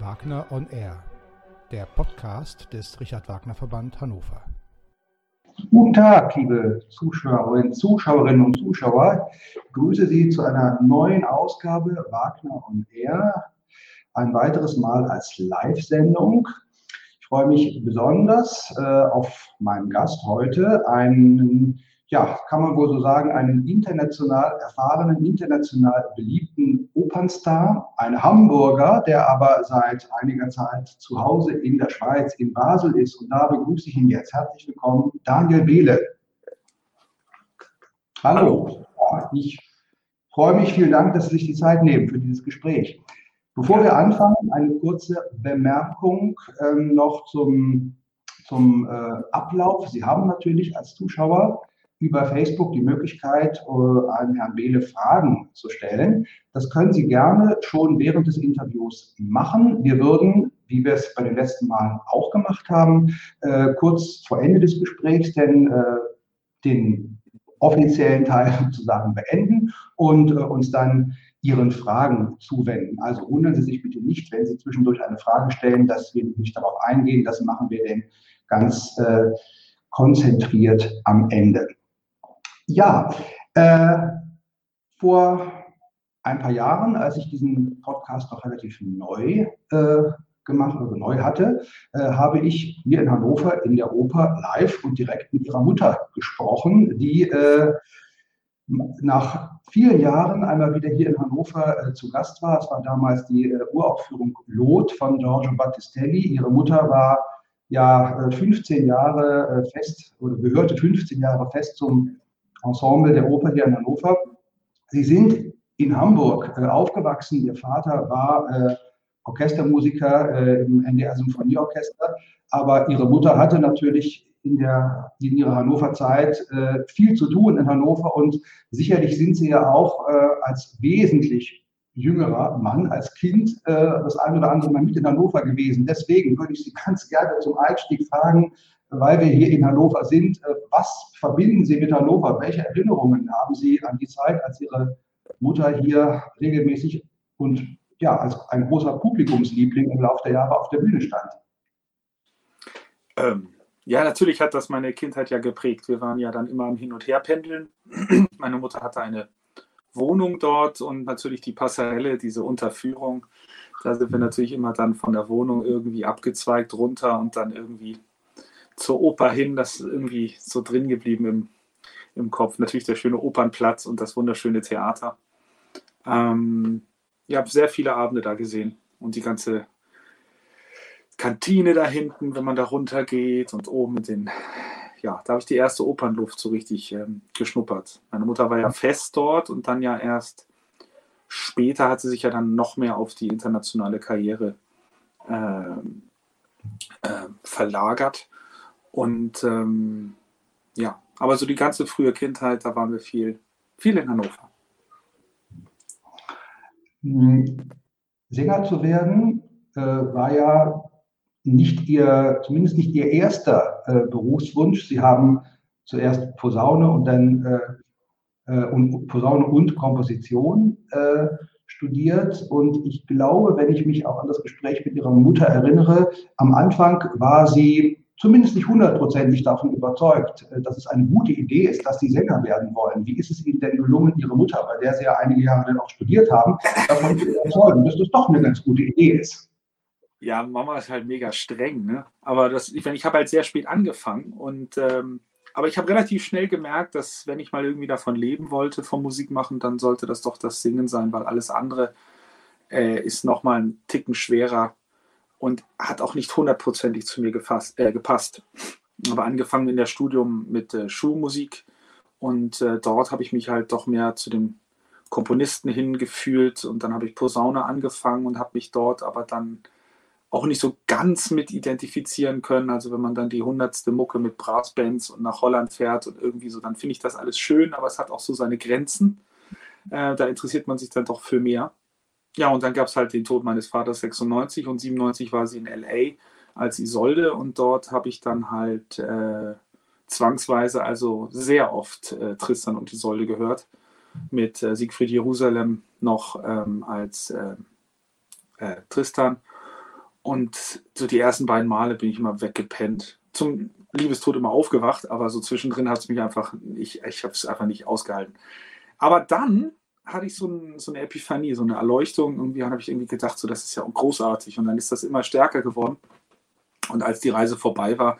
Wagner on Air, der Podcast des Richard Wagner Verband Hannover. Guten Tag, liebe Zuschauerinnen, Zuschauerinnen und Zuschauer. Ich grüße Sie zu einer neuen Ausgabe Wagner on Air. Ein weiteres Mal als Live-Sendung. Ich freue mich besonders äh, auf meinen Gast heute, einen ja, kann man wohl so sagen, einen international erfahrenen, international beliebten Opernstar, ein Hamburger, der aber seit einiger Zeit zu Hause in der Schweiz, in Basel ist. Und da begrüße ich ihn jetzt. Herzlich willkommen, Daniel Behle. Hallo. Hallo. Ich freue mich, vielen Dank, dass Sie sich die Zeit nehmen für dieses Gespräch. Bevor wir anfangen, eine kurze Bemerkung ähm, noch zum, zum äh, Ablauf. Sie haben natürlich als Zuschauer über Facebook die Möglichkeit, äh, an Herrn Behle Fragen zu stellen. Das können Sie gerne schon während des Interviews machen. Wir würden, wie wir es bei den letzten Malen auch gemacht haben, äh, kurz vor Ende des Gesprächs denn äh, den offiziellen Teil sozusagen beenden und uns dann Ihren Fragen zuwenden. Also wundern Sie sich bitte nicht, wenn Sie zwischendurch eine Frage stellen, dass wir nicht darauf eingehen. Das machen wir denn ganz konzentriert am Ende. Ja, äh, vor ein paar Jahren, als ich diesen Podcast noch relativ neu äh, gemacht oder neu hatte, äh, habe ich hier in Hannover in der Oper live und direkt mit ihrer Mutter gesprochen, die äh, nach vielen Jahren einmal wieder hier in Hannover äh, zu Gast war. Es war damals die äh, Uraufführung Lot von Giorgio Battistelli. Ihre Mutter war ja 15 Jahre fest oder gehörte 15 Jahre fest zum Ensemble der Oper hier in Hannover. Sie sind in Hamburg äh, aufgewachsen. Ihr Vater war äh, Orchestermusiker äh, im NDR Symphonieorchester, aber ihre Mutter hatte natürlich in, der, in ihrer Hannover-Zeit äh, viel zu tun in Hannover und sicherlich sind sie ja auch äh, als wesentlich jüngerer Mann, als Kind äh, das ein oder andere Mal mit in Hannover gewesen. Deswegen würde ich Sie ganz gerne zum Einstieg fragen, weil wir hier in Hannover sind. Äh, was verbinden Sie mit Hannover? Welche Erinnerungen haben Sie an die Zeit, als Ihre Mutter hier regelmäßig und ja, als ein großer Publikumsliebling im Laufe der Jahre auf der Bühne stand? Ähm, ja, natürlich hat das meine Kindheit ja geprägt. Wir waren ja dann immer am Hin- und Herpendeln. meine Mutter hatte eine Wohnung dort und natürlich die Passarelle, diese Unterführung. Da sind wir natürlich immer dann von der Wohnung irgendwie abgezweigt runter und dann irgendwie zur Oper hin, das ist irgendwie so drin geblieben im, im Kopf. Natürlich der schöne Opernplatz und das wunderschöne Theater. Ähm, ich habe sehr viele Abende da gesehen und die ganze Kantine da hinten, wenn man da runter geht und oben mit den, ja, da habe ich die erste Opernluft so richtig ähm, geschnuppert. Meine Mutter war ja fest dort und dann ja erst später hat sie sich ja dann noch mehr auf die internationale Karriere ähm, äh, verlagert. Und ähm, ja, aber so die ganze frühe Kindheit, da waren wir viel, viel in Hannover. Hm, Sänger zu werden äh, war ja nicht ihr, zumindest nicht ihr erster äh, Berufswunsch. Sie haben zuerst Posaune und dann äh, äh und Posaune und Komposition äh, studiert. Und ich glaube, wenn ich mich auch an das Gespräch mit ihrer Mutter erinnere, am Anfang war sie zumindest nicht hundertprozentig davon überzeugt, äh, dass es eine gute Idee ist, dass Sie Sänger werden wollen. Wie ist es Ihnen denn gelungen, Ihre Mutter, bei der Sie ja einige Jahre dann auch studiert haben, davon zu überzeugen, dass das doch eine ganz gute Idee ist? Ja, Mama ist halt mega streng, ne? Aber das, ich, ich habe halt sehr spät angefangen und ähm, aber ich habe relativ schnell gemerkt, dass wenn ich mal irgendwie davon leben wollte, vom Musik machen, dann sollte das doch das Singen sein, weil alles andere äh, ist nochmal ein Ticken schwerer und hat auch nicht hundertprozentig zu mir gefasst, äh, gepasst. Aber angefangen in der Studium mit äh, Schulmusik und äh, dort habe ich mich halt doch mehr zu dem Komponisten hingefühlt und dann habe ich Posaune angefangen und habe mich dort aber dann auch nicht so ganz mit identifizieren können. Also wenn man dann die hundertste Mucke mit Brassbands und nach Holland fährt und irgendwie so, dann finde ich das alles schön, aber es hat auch so seine Grenzen. Äh, da interessiert man sich dann doch für mehr. Ja, und dann gab es halt den Tod meines Vaters 96 und 97 war sie in LA als Isolde und dort habe ich dann halt äh, zwangsweise, also sehr oft äh, Tristan und Isolde gehört, mit äh, Siegfried Jerusalem noch ähm, als äh, äh, Tristan und so die ersten beiden Male bin ich immer weggepennt. Zum Liebestod immer aufgewacht, aber so zwischendrin hat es mich einfach, ich, ich habe es einfach nicht ausgehalten. Aber dann hatte ich so, ein, so, eine Epiphanie, so eine Erleuchtung. Irgendwie habe ich irgendwie gedacht, so das ist ja großartig. Und dann ist das immer stärker geworden. Und als die Reise vorbei war,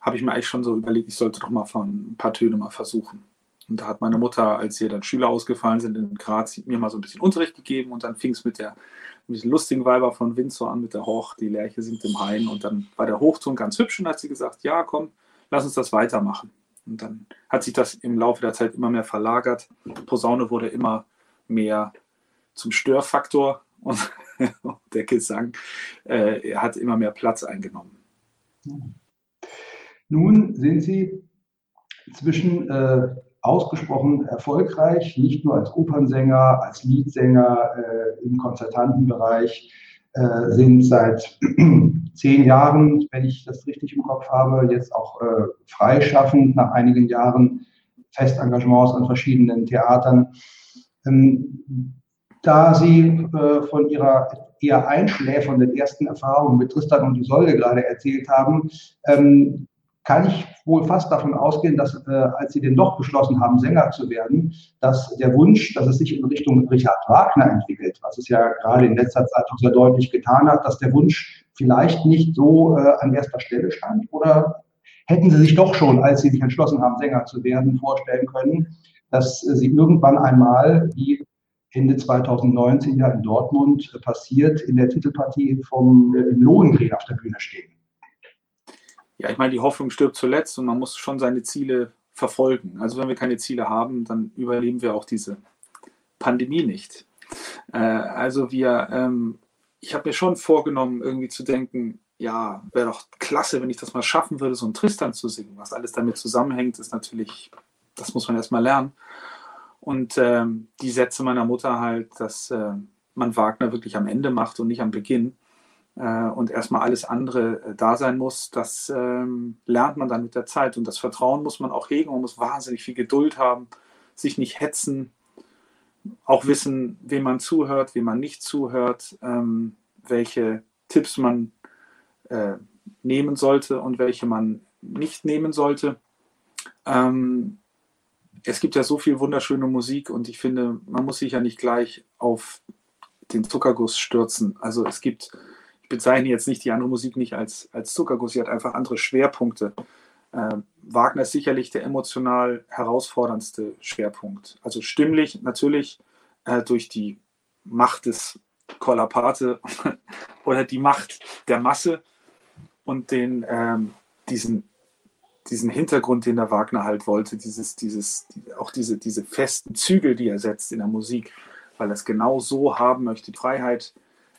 habe ich mir eigentlich schon so überlegt, ich sollte doch mal von ein paar Töne mal versuchen. Und da hat meine Mutter, als hier dann Schüler ausgefallen sind in Graz, mir mal so ein bisschen Unterricht gegeben und dann fing es mit der mit diesen lustigen Weiber von Windsor an, mit der Hoch, die Lerche sind im Hain und dann war der Hochton ganz hübsch und hat sie gesagt, ja komm, lass uns das weitermachen. Und dann hat sich das im Laufe der Zeit immer mehr verlagert. Posaune wurde immer mehr zum Störfaktor und der Gesang äh, hat immer mehr Platz eingenommen. Nun sind Sie zwischen äh, ausgesprochen erfolgreich, nicht nur als Opernsänger, als Liedsänger äh, im Konzertantenbereich, äh, sind seit zehn Jahren, wenn ich das richtig im Kopf habe, jetzt auch äh, freischaffend nach einigen Jahren Festengagements an verschiedenen Theatern. Ähm, da Sie äh, von Ihrer eher einschläfernden ersten Erfahrung mit Tristan und Isolde gerade erzählt haben, ähm, kann ich wohl fast davon ausgehen, dass äh, als Sie denn doch beschlossen haben, Sänger zu werden, dass der Wunsch, dass es sich in Richtung Richard Wagner entwickelt, was es ja gerade in letzter Zeit auch sehr deutlich getan hat, dass der Wunsch vielleicht nicht so äh, an erster Stelle stand? Oder hätten Sie sich doch schon, als Sie sich entschlossen haben, Sänger zu werden, vorstellen können, dass äh, Sie irgendwann einmal, wie Ende 2019 ja in Dortmund äh, passiert, in der Titelpartie vom äh, Lohengrin auf der Bühne stehen? Ja, ich meine, die Hoffnung stirbt zuletzt und man muss schon seine Ziele verfolgen. Also wenn wir keine Ziele haben, dann überleben wir auch diese Pandemie nicht. Äh, also wir, ähm, ich habe mir schon vorgenommen, irgendwie zu denken, ja, wäre doch klasse, wenn ich das mal schaffen würde, so ein Tristan zu singen. Was alles damit zusammenhängt, ist natürlich, das muss man erstmal lernen. Und ähm, die Sätze meiner Mutter halt, dass äh, man Wagner wirklich am Ende macht und nicht am Beginn und erstmal alles andere äh, da sein muss, das ähm, lernt man dann mit der Zeit. Und das Vertrauen muss man auch hegen, man muss wahnsinnig viel Geduld haben, sich nicht hetzen, auch wissen, wem man zuhört, wem man nicht zuhört, ähm, welche Tipps man äh, nehmen sollte und welche man nicht nehmen sollte. Ähm, es gibt ja so viel wunderschöne Musik und ich finde, man muss sich ja nicht gleich auf den Zuckerguss stürzen. Also es gibt bezeichne jetzt nicht die andere Musik nicht als, als Zuckerguss, sie hat einfach andere Schwerpunkte. Äh, Wagner ist sicherlich der emotional herausforderndste Schwerpunkt. Also stimmlich natürlich äh, durch die Macht des Kollapate oder die Macht der Masse und den, ähm, diesen, diesen Hintergrund, den der Wagner halt wollte, dieses, dieses, auch diese, diese festen Zügel, die er setzt in der Musik, weil er es genau so haben möchte, die Freiheit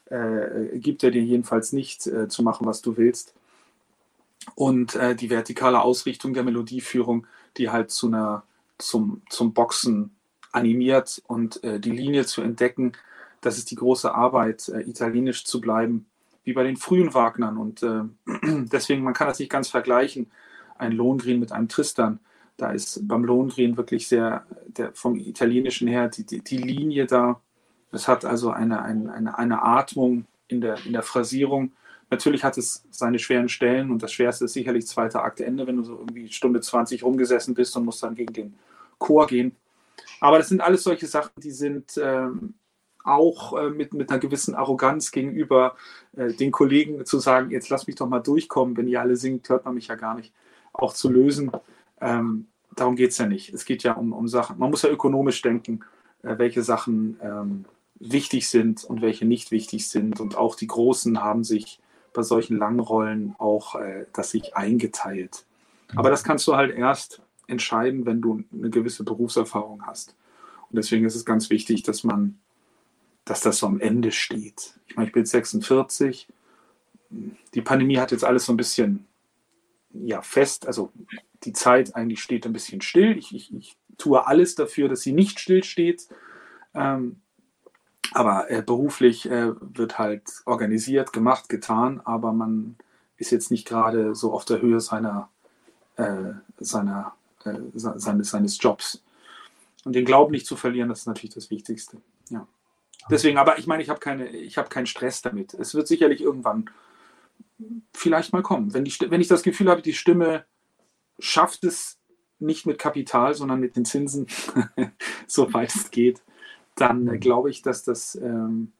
äh, gibt er dir jedenfalls nicht äh, zu machen, was du willst. Und äh, die vertikale Ausrichtung der Melodieführung, die halt zu einer, zum, zum Boxen animiert und äh, die Linie zu entdecken, das ist die große Arbeit, äh, italienisch zu bleiben, wie bei den frühen Wagnern. Und äh, deswegen, man kann das nicht ganz vergleichen, ein Lohengrin mit einem Tristan. Da ist beim Lohengrin wirklich sehr, der, vom Italienischen her, die, die, die Linie da es hat also eine, eine, eine, Atmung in der, in der Phrasierung. Natürlich hat es seine schweren Stellen und das Schwerste ist sicherlich zweiter Aktende, wenn du so irgendwie Stunde 20 rumgesessen bist und musst dann gegen den Chor gehen. Aber das sind alles solche Sachen, die sind ähm, auch äh, mit, mit einer gewissen Arroganz gegenüber äh, den Kollegen zu sagen, jetzt lass mich doch mal durchkommen, wenn ihr alle singt, hört man mich ja gar nicht, auch zu lösen. Ähm, darum geht es ja nicht. Es geht ja um, um Sachen. Man muss ja ökonomisch denken, äh, welche Sachen ähm, wichtig sind und welche nicht wichtig sind. Und auch die Großen haben sich bei solchen langen Rollen auch äh, das sich eingeteilt. Aber das kannst du halt erst entscheiden, wenn du eine gewisse Berufserfahrung hast. Und deswegen ist es ganz wichtig, dass man, dass das so am Ende steht. Ich meine, ich bin 46. Die Pandemie hat jetzt alles so ein bisschen ja, fest, also die Zeit eigentlich steht ein bisschen still. Ich, ich, ich tue alles dafür, dass sie nicht still steht. Ähm, aber äh, beruflich äh, wird halt organisiert, gemacht, getan, aber man ist jetzt nicht gerade so auf der Höhe seiner, äh, seiner, äh, seines, seines Jobs. Und den Glauben nicht zu verlieren, das ist natürlich das Wichtigste. Ja. Deswegen, aber ich meine, ich habe keine, ich keinen Stress damit. Es wird sicherlich irgendwann vielleicht mal kommen. Wenn, die, wenn ich das Gefühl habe, die Stimme schafft es nicht mit Kapital, sondern mit den Zinsen, soweit es geht, dann äh, glaube ich, dass das, ähm,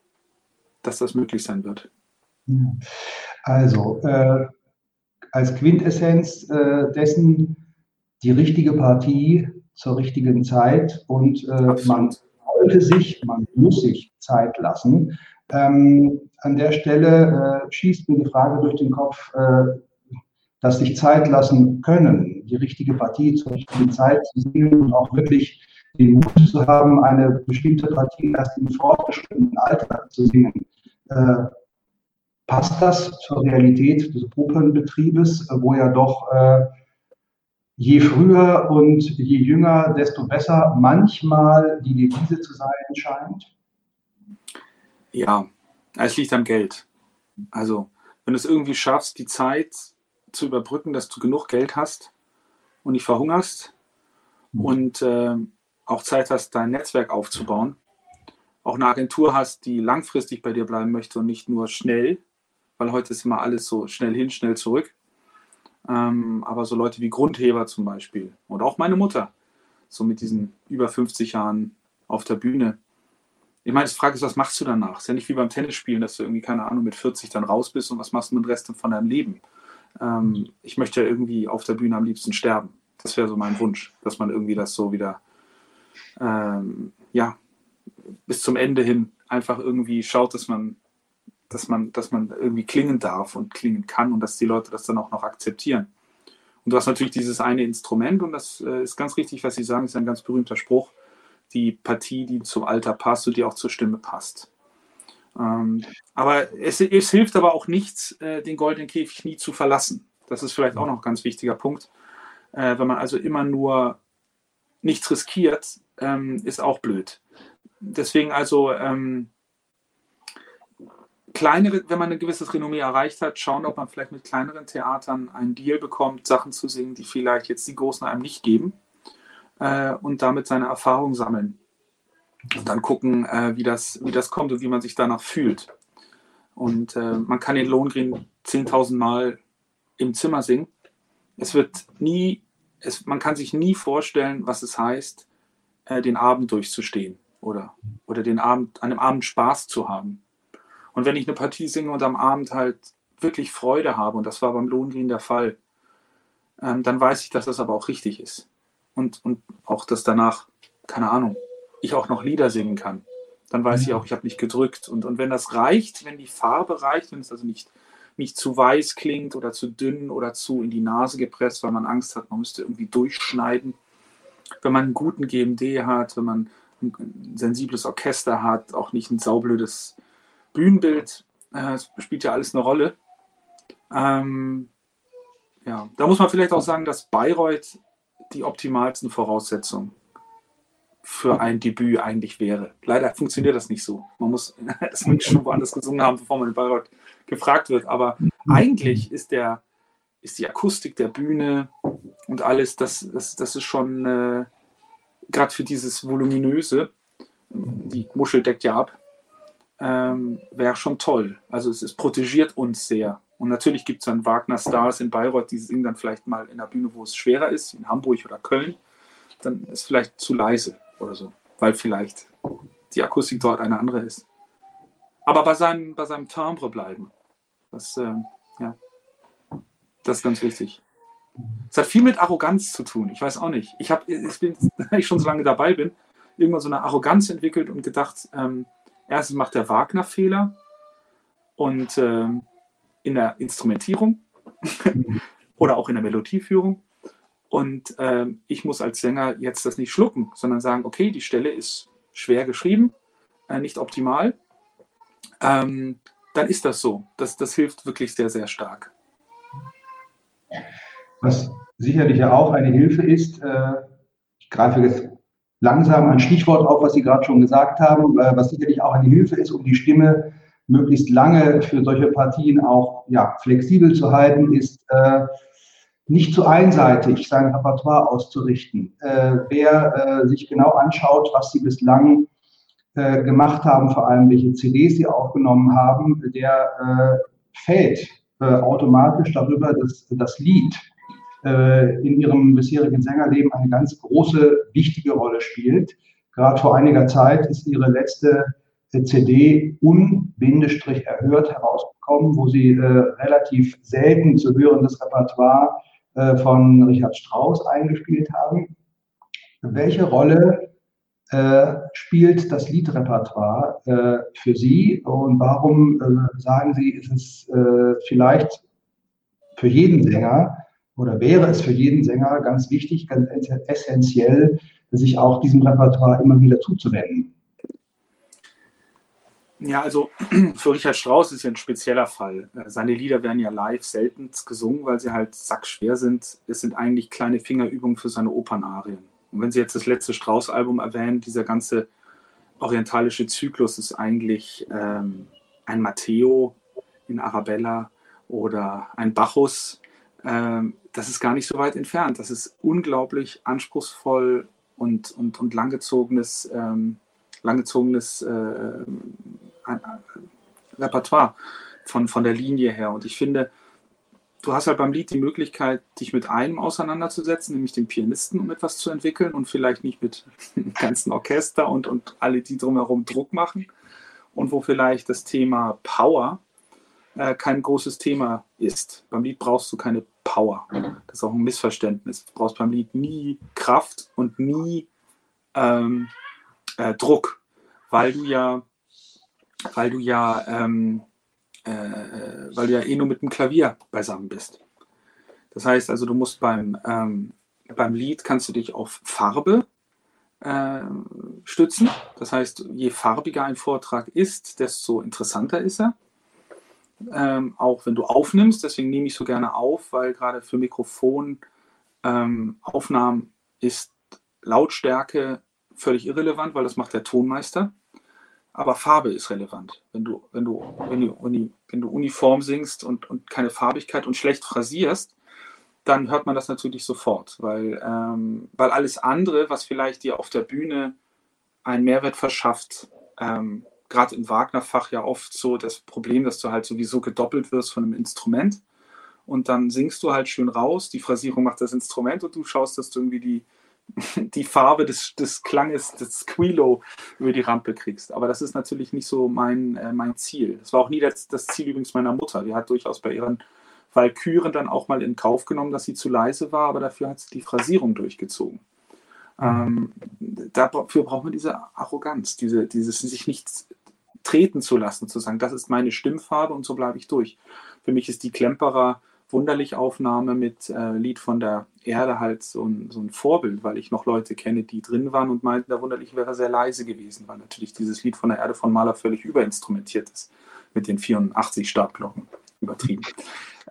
dass das möglich sein wird. Also, äh, als Quintessenz äh, dessen die richtige Partie zur richtigen Zeit und äh, man sollte sich, man muss sich Zeit lassen. Ähm, an der Stelle äh, schießt mir die Frage durch den Kopf, äh, dass sich Zeit lassen können, die richtige Partie zur richtigen Zeit zu singen und auch wirklich den Mut zu haben, eine bestimmte Partie erst im fortgeschrittenen Alter zu singen. Äh, passt das zur Realität des Opernbetriebes, wo ja doch äh, je früher und je jünger, desto besser manchmal die Devise zu sein scheint? Ja, es liegt am Geld. Also, wenn du es irgendwie schaffst, die Zeit zu überbrücken, dass du genug Geld hast und nicht verhungerst mhm. und äh, auch Zeit hast, dein Netzwerk aufzubauen, auch eine Agentur hast, die langfristig bei dir bleiben möchte und nicht nur schnell, weil heute ist immer alles so schnell hin, schnell zurück. Ähm, aber so Leute wie Grundheber zum Beispiel oder auch meine Mutter, so mit diesen über 50 Jahren auf der Bühne, ich meine, die Frage ist, was machst du danach? Ist ja nicht wie beim Tennisspielen, dass du irgendwie, keine Ahnung, mit 40 dann raus bist und was machst du mit dem Rest von deinem Leben? Ähm, ich möchte ja irgendwie auf der Bühne am liebsten sterben. Das wäre so mein Wunsch, dass man irgendwie das so wieder, ähm, ja, bis zum Ende hin einfach irgendwie schaut, dass man, dass man, dass man irgendwie klingen darf und klingen kann und dass die Leute das dann auch noch akzeptieren. Und du hast natürlich dieses eine Instrument und das äh, ist ganz richtig, was Sie sagen, ist ein ganz berühmter Spruch die Partie, die zum Alter passt und die auch zur Stimme passt. Ähm, aber es, es, hilft aber auch nichts, äh, den goldenen Käfig nie zu verlassen. Das ist vielleicht auch noch ein ganz wichtiger Punkt. Äh, wenn man also immer nur nichts riskiert, ähm, ist auch blöd. Deswegen also ähm, kleinere, wenn man ein gewisses Renommee erreicht hat, schauen, ob man vielleicht mit kleineren Theatern einen Deal bekommt, Sachen zu singen, die vielleicht jetzt die Großen einem nicht geben äh, und damit seine Erfahrung sammeln. Und dann gucken, äh, wie, das, wie das kommt und wie man sich danach fühlt. Und äh, man kann den Lohengrin 10.000 Mal im Zimmer singen. Es wird nie, es, man kann sich nie vorstellen, was es heißt, äh, den Abend durchzustehen oder, oder den Abend, an einem Abend Spaß zu haben. Und wenn ich eine Partie singe und am Abend halt wirklich Freude habe, und das war beim Lohengrin der Fall, ähm, dann weiß ich, dass das aber auch richtig ist und, und auch, dass danach, keine Ahnung, ich auch noch Lieder singen kann. Dann weiß ich auch, ich habe nicht gedrückt. Und, und wenn das reicht, wenn die Farbe reicht, wenn es also nicht, nicht zu weiß klingt oder zu dünn oder zu in die Nase gepresst, weil man Angst hat, man müsste irgendwie durchschneiden. Wenn man einen guten GMD hat, wenn man ein sensibles Orchester hat, auch nicht ein saublödes Bühnenbild, äh, spielt ja alles eine Rolle. Ähm, ja, da muss man vielleicht auch sagen, dass Bayreuth die optimalsten Voraussetzungen für ein Debüt eigentlich wäre. Leider funktioniert das nicht so. Man muss das schon woanders gesungen haben, bevor man in Bayreuth gefragt wird. Aber eigentlich ist der ist die Akustik der Bühne und alles, das, das, das ist schon äh, gerade für dieses voluminöse, die Muschel deckt ja ab, ähm, wäre schon toll. Also es, es protegiert uns sehr. Und natürlich gibt es dann Wagner-Stars in Bayreuth, die singen dann vielleicht mal in der Bühne, wo es schwerer ist, in Hamburg oder Köln. Dann ist vielleicht zu leise oder so, weil vielleicht die Akustik dort eine andere ist. Aber bei seinem, bei seinem Timbre bleiben. Das, äh, ja, das ist ganz wichtig. Es hat viel mit Arroganz zu tun. Ich weiß auch nicht. Ich habe, ich ich schon so lange dabei bin, irgendwann so eine Arroganz entwickelt und gedacht, ähm, erstens macht der Wagner Fehler und ähm, in der Instrumentierung oder auch in der Melodieführung. Und ähm, ich muss als Sänger jetzt das nicht schlucken, sondern sagen, okay, die Stelle ist schwer geschrieben, äh, nicht optimal. Ähm, dann ist das so. Das, das hilft wirklich sehr, sehr stark. Was sicherlich ja auch eine Hilfe ist, äh, ich greife jetzt langsam ein Stichwort auf, was Sie gerade schon gesagt haben, äh, was sicherlich auch eine Hilfe ist, um die Stimme möglichst lange für solche Partien auch ja, flexibel zu halten, ist äh, nicht zu einseitig sein Repertoire auszurichten. Äh, wer äh, sich genau anschaut, was sie bislang äh, gemacht haben, vor allem welche CDs sie aufgenommen haben, der fällt äh, automatisch darüber, dass das Lied äh, in ihrem bisherigen Sängerleben eine ganz große, wichtige Rolle spielt. Gerade vor einiger Zeit ist ihre letzte CD un-erhört herausgekommen, wo sie äh, relativ selten zu hörendes Repertoire äh, von Richard Strauss eingespielt haben. Welche Rolle äh, spielt das Liedrepertoire äh, für Sie und warum äh, sagen Sie, ist es äh, vielleicht für jeden Sänger oder wäre es für jeden Sänger ganz wichtig, ganz essentiell, sich auch diesem Repertoire immer wieder zuzuwenden? Ja, also für Richard Strauss ist ja ein spezieller Fall. Seine Lieder werden ja live selten gesungen, weil sie halt sackschwer sind. Es sind eigentlich kleine Fingerübungen für seine Opernarien. Und wenn Sie jetzt das letzte Strauß-Album erwähnen, dieser ganze orientalische Zyklus ist eigentlich ähm, ein Matteo in Arabella oder ein Bacchus. Ähm, das ist gar nicht so weit entfernt. Das ist unglaublich anspruchsvoll und, und, und langgezogenes, ähm, langgezogenes äh, Repertoire von, von der Linie her. Und ich finde, du hast halt beim Lied die Möglichkeit, dich mit einem auseinanderzusetzen, nämlich dem Pianisten, um etwas zu entwickeln und vielleicht nicht mit dem ganzen Orchester und, und alle, die drumherum Druck machen. Und wo vielleicht das Thema Power äh, kein großes Thema ist. Beim Lied brauchst du keine Power. Das ist auch ein Missverständnis. Du brauchst beim Lied nie Kraft und nie ähm, äh, Druck, weil du ja, weil du ja ähm, äh, weil du ja eh nur mit dem Klavier beisammen bist. Das heißt also, du musst beim, ähm, beim Lied kannst du dich auf Farbe äh, stützen. Das heißt, je farbiger ein Vortrag ist, desto interessanter ist er. Ähm, auch wenn du aufnimmst, deswegen nehme ich so gerne auf, weil gerade für Mikrofonaufnahmen ähm, ist Lautstärke völlig irrelevant, weil das macht der Tonmeister aber Farbe ist relevant. Wenn du, wenn du, wenn du, wenn du uniform singst und, und keine Farbigkeit und schlecht phrasierst, dann hört man das natürlich sofort, weil, ähm, weil alles andere, was vielleicht dir auf der Bühne einen Mehrwert verschafft, ähm, gerade im Wagner-Fach ja oft so das Problem, dass du halt sowieso gedoppelt wirst von einem Instrument und dann singst du halt schön raus, die Phrasierung macht das Instrument und du schaust, dass du irgendwie die, die Farbe des, des Klanges, des Squilo über die Rampe kriegst. Aber das ist natürlich nicht so mein, äh, mein Ziel. Das war auch nie das, das Ziel übrigens meiner Mutter. Die hat durchaus bei ihren Walküren dann auch mal in Kauf genommen, dass sie zu leise war, aber dafür hat sie die Phrasierung durchgezogen. Ähm, dafür braucht man diese Arroganz, diese, dieses sich nicht treten zu lassen, zu sagen, das ist meine Stimmfarbe und so bleibe ich durch. Für mich ist die Klemperer Wunderlich-Aufnahme mit äh, Lied von der Erde halt so ein, so ein Vorbild, weil ich noch Leute kenne, die drin waren und meinten, der Wunderlich wäre sehr leise gewesen, weil natürlich dieses Lied von der Erde von Mahler völlig überinstrumentiert ist, mit den 84 Startglocken übertrieben.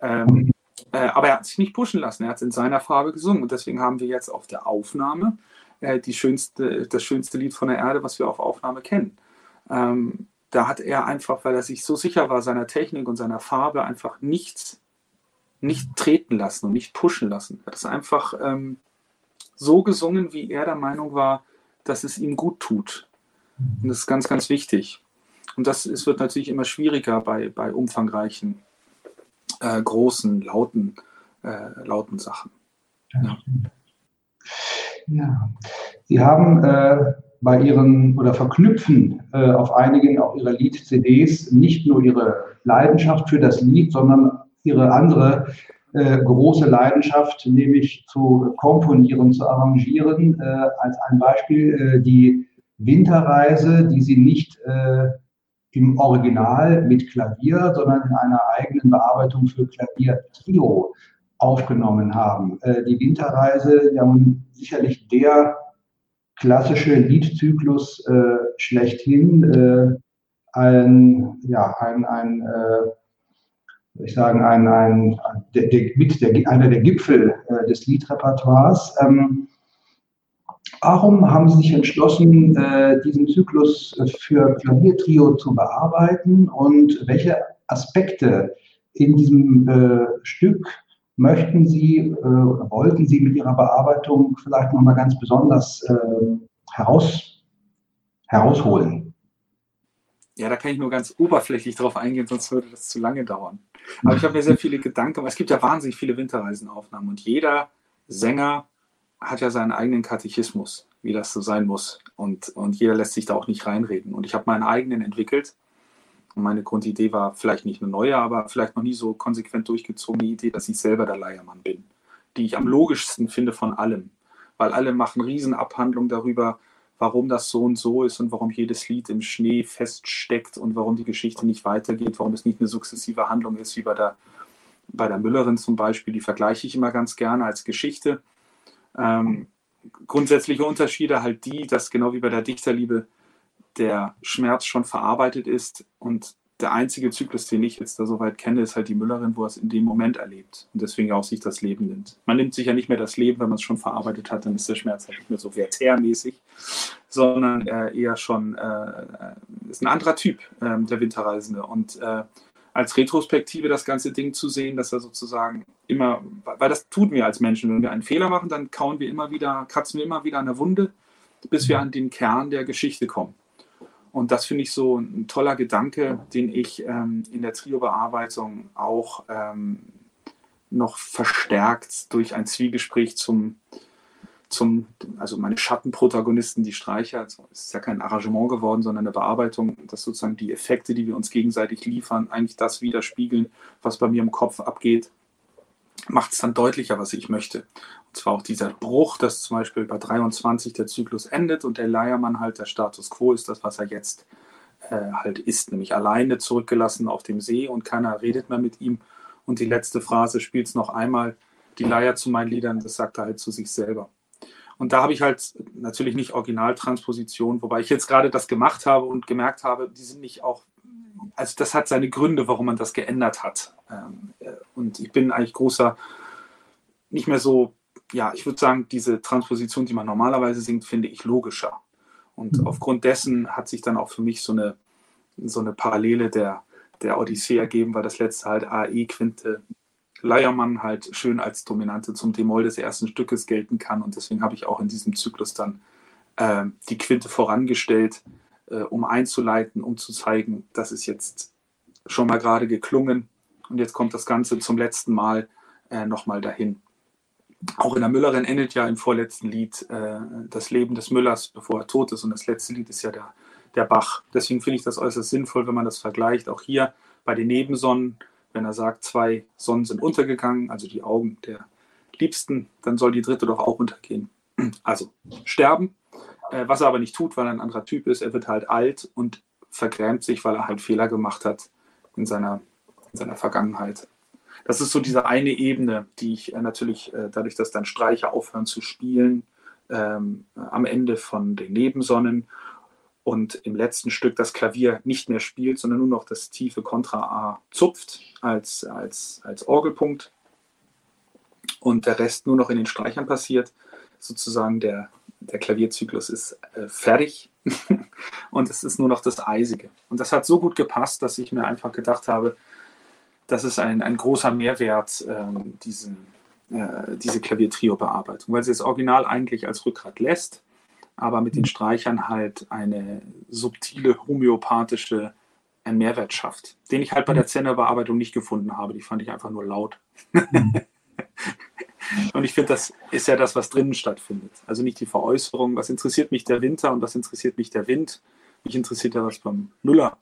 Ähm, äh, aber er hat sich nicht pushen lassen, er hat es in seiner Farbe gesungen und deswegen haben wir jetzt auf der Aufnahme äh, die schönste, das schönste Lied von der Erde, was wir auf Aufnahme kennen. Ähm, da hat er einfach, weil er sich so sicher war seiner Technik und seiner Farbe, einfach nichts nicht treten lassen und nicht pushen lassen. Er hat es einfach ähm, so gesungen, wie er der Meinung war, dass es ihm gut tut. Und das ist ganz, ganz wichtig. Und das ist, wird natürlich immer schwieriger bei, bei umfangreichen, äh, großen, lauten, äh, lauten Sachen. Ja. ja. Sie haben äh, bei Ihren oder verknüpfen äh, auf einigen auch Ihrer Lied-CDs nicht nur Ihre Leidenschaft für das Lied, sondern ihre andere äh, große Leidenschaft, nämlich zu komponieren, zu arrangieren. Äh, als ein Beispiel äh, die Winterreise, die sie nicht im Original mit Klavier, sondern in einer eigenen Bearbeitung für Klavier-Trio aufgenommen haben. Die Winterreise, ja sicherlich der klassische Liedzyklus schlechthin. ein, ja, ein, ein ich sagen, ein, ein, der, der, mit der, einer der Gipfel äh, des Liedrepertoires. Ähm, warum haben Sie sich entschlossen, äh, diesen Zyklus für Klaviertrio zu bearbeiten und welche Aspekte in diesem äh, Stück möchten Sie äh, oder wollten Sie mit Ihrer Bearbeitung vielleicht nochmal ganz besonders äh, heraus, herausholen? Ja, da kann ich nur ganz oberflächlich drauf eingehen, sonst würde das zu lange dauern. Aber ich habe mir sehr viele Gedanken. Es gibt ja wahnsinnig viele Winterreisenaufnahmen und jeder Sänger hat ja seinen eigenen Katechismus, wie das so sein muss. Und, und jeder lässt sich da auch nicht reinreden. Und ich habe meinen eigenen entwickelt. Und meine Grundidee war vielleicht nicht eine neue, aber vielleicht noch nie so konsequent durchgezogene Idee, dass ich selber der Leiermann bin. Die ich am logischsten finde von allem. Weil alle machen Riesenabhandlungen darüber, warum das so und so ist und warum jedes Lied im Schnee feststeckt und warum die Geschichte nicht weitergeht, warum es nicht eine sukzessive Handlung ist, wie bei der, bei der Müllerin zum Beispiel. Die vergleiche ich immer ganz gerne als Geschichte. Ähm, grundsätzliche Unterschiede halt die, dass genau wie bei der Dichterliebe der Schmerz schon verarbeitet ist und der einzige Zyklus, den ich jetzt da soweit kenne, ist halt die Müllerin, wo er es in dem Moment erlebt und deswegen auch sich das Leben nimmt. Man nimmt sich ja nicht mehr das Leben, wenn man es schon verarbeitet hat, dann ist der Schmerz halt nicht mehr so verteermäßig, sondern äh, eher schon äh, ist ein anderer Typ, äh, der Winterreisende. Und äh, als Retrospektive das ganze Ding zu sehen, dass er sozusagen immer, weil das tun wir als Menschen, wenn wir einen Fehler machen, dann kauen wir immer wieder, kratzen wir immer wieder an der Wunde, bis wir an den Kern der Geschichte kommen. Und das finde ich so ein toller Gedanke, den ich ähm, in der Trio-Bearbeitung auch ähm, noch verstärkt durch ein Zwiegespräch zum, zum, also meine Schattenprotagonisten, die Streicher, es ist ja kein Arrangement geworden, sondern eine Bearbeitung, dass sozusagen die Effekte, die wir uns gegenseitig liefern, eigentlich das widerspiegeln, was bei mir im Kopf abgeht, macht es dann deutlicher, was ich möchte. Und zwar auch dieser Bruch, dass zum Beispiel bei 23 der Zyklus endet und der Leiermann halt der Status quo ist, das, was er jetzt äh, halt ist, nämlich alleine zurückgelassen auf dem See und keiner redet mehr mit ihm. Und die letzte Phrase spielt es noch einmal, die Leier zu meinen Liedern, das sagt er halt zu sich selber. Und da habe ich halt natürlich nicht Originaltransposition, wobei ich jetzt gerade das gemacht habe und gemerkt habe, die sind nicht auch, also das hat seine Gründe, warum man das geändert hat. Ähm, äh, und ich bin eigentlich großer, nicht mehr so ja, ich würde sagen, diese Transposition, die man normalerweise singt, finde ich logischer. Und mhm. aufgrund dessen hat sich dann auch für mich so eine, so eine Parallele der, der Odyssee ergeben, weil das letzte halt AE-Quinte Leiermann halt schön als Dominante zum D-Moll des ersten Stückes gelten kann. Und deswegen habe ich auch in diesem Zyklus dann äh, die Quinte vorangestellt, äh, um einzuleiten, um zu zeigen, das ist jetzt schon mal gerade geklungen. Und jetzt kommt das Ganze zum letzten Mal äh, nochmal dahin. Auch in der Müllerin endet ja im vorletzten Lied äh, das Leben des Müllers, bevor er tot ist. Und das letzte Lied ist ja der, der Bach. Deswegen finde ich das äußerst sinnvoll, wenn man das vergleicht. Auch hier bei den Nebensonnen, wenn er sagt, zwei Sonnen sind untergegangen, also die Augen der Liebsten, dann soll die dritte doch auch untergehen. Also sterben, äh, was er aber nicht tut, weil er ein anderer Typ ist. Er wird halt alt und vergrämt sich, weil er halt Fehler gemacht hat in seiner, in seiner Vergangenheit das ist so diese eine Ebene, die ich äh, natürlich äh, dadurch, dass dann Streicher aufhören zu spielen, ähm, am Ende von den Nebensonnen und im letzten Stück das Klavier nicht mehr spielt, sondern nur noch das tiefe Kontra A zupft als, als, als Orgelpunkt und der Rest nur noch in den Streichern passiert. Sozusagen der, der Klavierzyklus ist äh, fertig und es ist nur noch das Eisige. Und das hat so gut gepasst, dass ich mir einfach gedacht habe, das ist ein, ein großer Mehrwert, ähm, diesen, äh, diese Klaviertrio-Bearbeitung, weil sie das Original eigentlich als Rückgrat lässt, aber mit den Streichern halt eine subtile homöopathische einen Mehrwert schafft, den ich halt bei der Zenner-Bearbeitung nicht gefunden habe. Die fand ich einfach nur laut. und ich finde, das ist ja das, was drinnen stattfindet. Also nicht die Veräußerung, was interessiert mich der Winter und was interessiert mich der Wind. Mich interessiert ja was beim Müller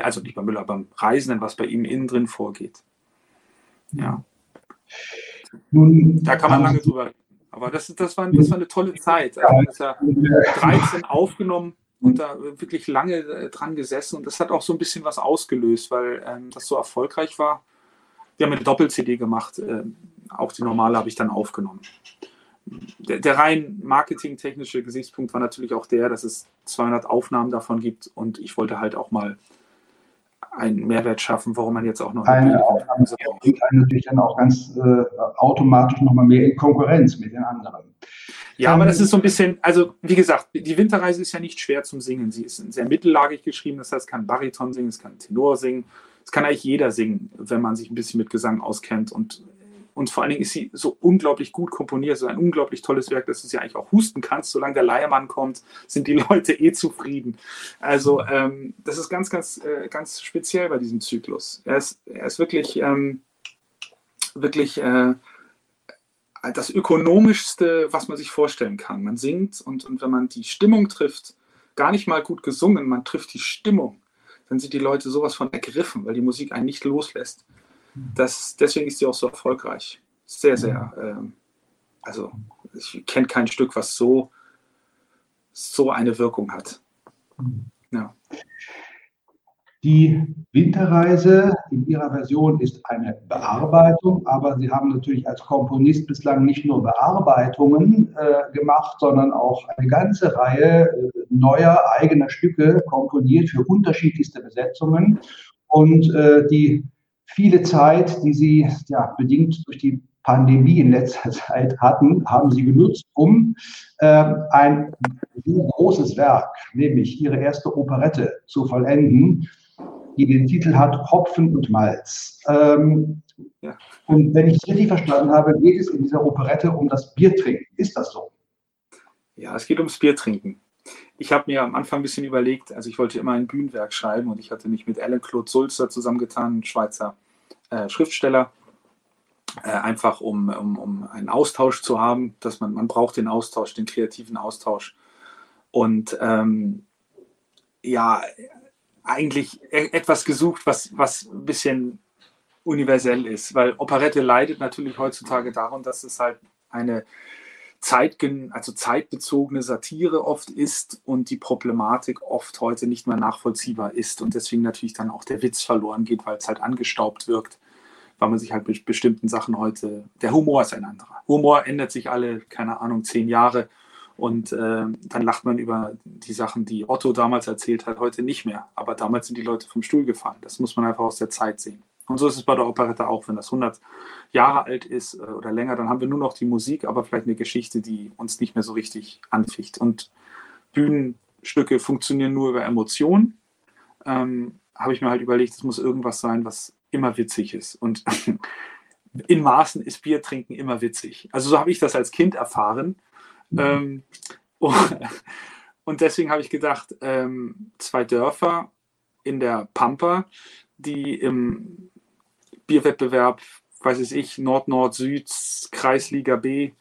also nicht beim Müller, beim Reisenden, was bei ihm innen drin vorgeht. Ja. Nun, da kann man lange drüber reden. Aber das, das, war, das war eine tolle Zeit. Also ja 13 aufgenommen und da wirklich lange äh, dran gesessen. Und das hat auch so ein bisschen was ausgelöst, weil ähm, das so erfolgreich war. Wir haben eine Doppel-CD gemacht. Äh, auch die normale habe ich dann aufgenommen. Der, der rein marketingtechnische Gesichtspunkt war natürlich auch der, dass es 200 Aufnahmen davon gibt und ich wollte halt auch mal einen Mehrwert schaffen, warum man jetzt auch noch eine Aufnahme bringt einen natürlich dann auch ganz äh, automatisch nochmal mehr in Konkurrenz mit den anderen. Ja, aber das ist so ein bisschen, also wie gesagt, die Winterreise ist ja nicht schwer zum Singen. Sie ist sehr mittellagig geschrieben, das heißt, es kann Bariton singen, es kann Tenor singen, es kann eigentlich jeder singen, wenn man sich ein bisschen mit Gesang auskennt. Und Und vor allen Dingen ist sie so unglaublich gut komponiert, so ein unglaublich tolles Werk, dass du sie eigentlich auch husten kannst. Solange der Leiermann kommt, sind die Leute eh zufrieden. Also ähm, das ist ganz, ganz, äh, ganz speziell bei diesem Zyklus. Er ist, er ist wirklich, ähm, wirklich äh, das ökonomischste, was man sich vorstellen kann. Man singt und, und wenn man die Stimmung trifft, gar nicht mal gut gesungen, man trifft die Stimmung, dann sind die Leute sowas von ergriffen, weil die Musik einen nicht loslässt. Das, deswegen ist sie auch so erfolgreich. Sehr, sehr. Ähm, also ich kenne kein Stück, was so, so eine Wirkung hat. Ja. Die Winterreise in ihrer Version ist eine Bearbeitung, aber Sie haben natürlich als Komponist bislang nicht nur Bearbeitungen äh, gemacht, sondern auch eine ganze Reihe äh, neuer eigener Stücke komponiert für unterschiedlichste Besetzungen. Und äh, die viele Zeit, die Sie ja, bedingt durch die Pandemie in letzter Zeit hatten, haben Sie genutzt, um äh, ein großes Werk, nämlich Ihre erste Operette, zu vollenden die den Titel hat Hopfen und Malz. Ähm, ja. Und wenn ich es richtig verstanden habe, geht es in dieser Operette um das Biertrinken. Ist das so? Ja, es geht ums Biertrinken. Ich habe mir am Anfang ein bisschen überlegt, also ich wollte immer ein Bühnenwerk schreiben und ich hatte mich mit Alan Claude Sulzer zusammengetan, ein Schweizer äh, Schriftsteller, äh, einfach um, um, um einen Austausch zu haben, dass man, man braucht den Austausch, den kreativen Austausch. Und ähm, ja, eigentlich e-, etwas gesucht, was, was ein bisschen universell ist, weil Operette leidet natürlich heutzutage daran, dass es halt eine Zeitgen also zeitbezogene Satire oft ist und die Problematik oft heute nicht mehr nachvollziehbar ist und deswegen natürlich dann auch der Witz verloren geht, weil es halt angestaubt wirkt, weil man sich halt mit bestimmten Sachen heute, der Humor ist ein anderer. Humor ändert sich alle, keine Ahnung, zehn Jahre und äh, dann lacht man über die Sachen, die Otto damals erzählt hat, heute nicht mehr. Aber damals sind die Leute vom Stuhl gefallen. Das muss man einfach aus der Zeit sehen. Und so ist es bei der Operette auch. Wenn das 100 Jahre alt ist äh, oder länger, dann haben wir nur noch die Musik, aber vielleicht eine Geschichte, die uns nicht mehr so richtig anficht. Und Bühnenstücke funktionieren nur über Emotionen. Ähm, Habe ich mir halt überlegt, es muss irgendwas sein, was immer witzig ist. Und in Maßen ist Bier trinken immer witzig. Also so habe ich das als Kind erfahren. Ähm, und deswegen habe ich gedacht, ähm, zwei Dörfer in der Pampa, die im Bierwettbewerb, weiß ich ich, Nord, Nord, Süd, Kreisliga B,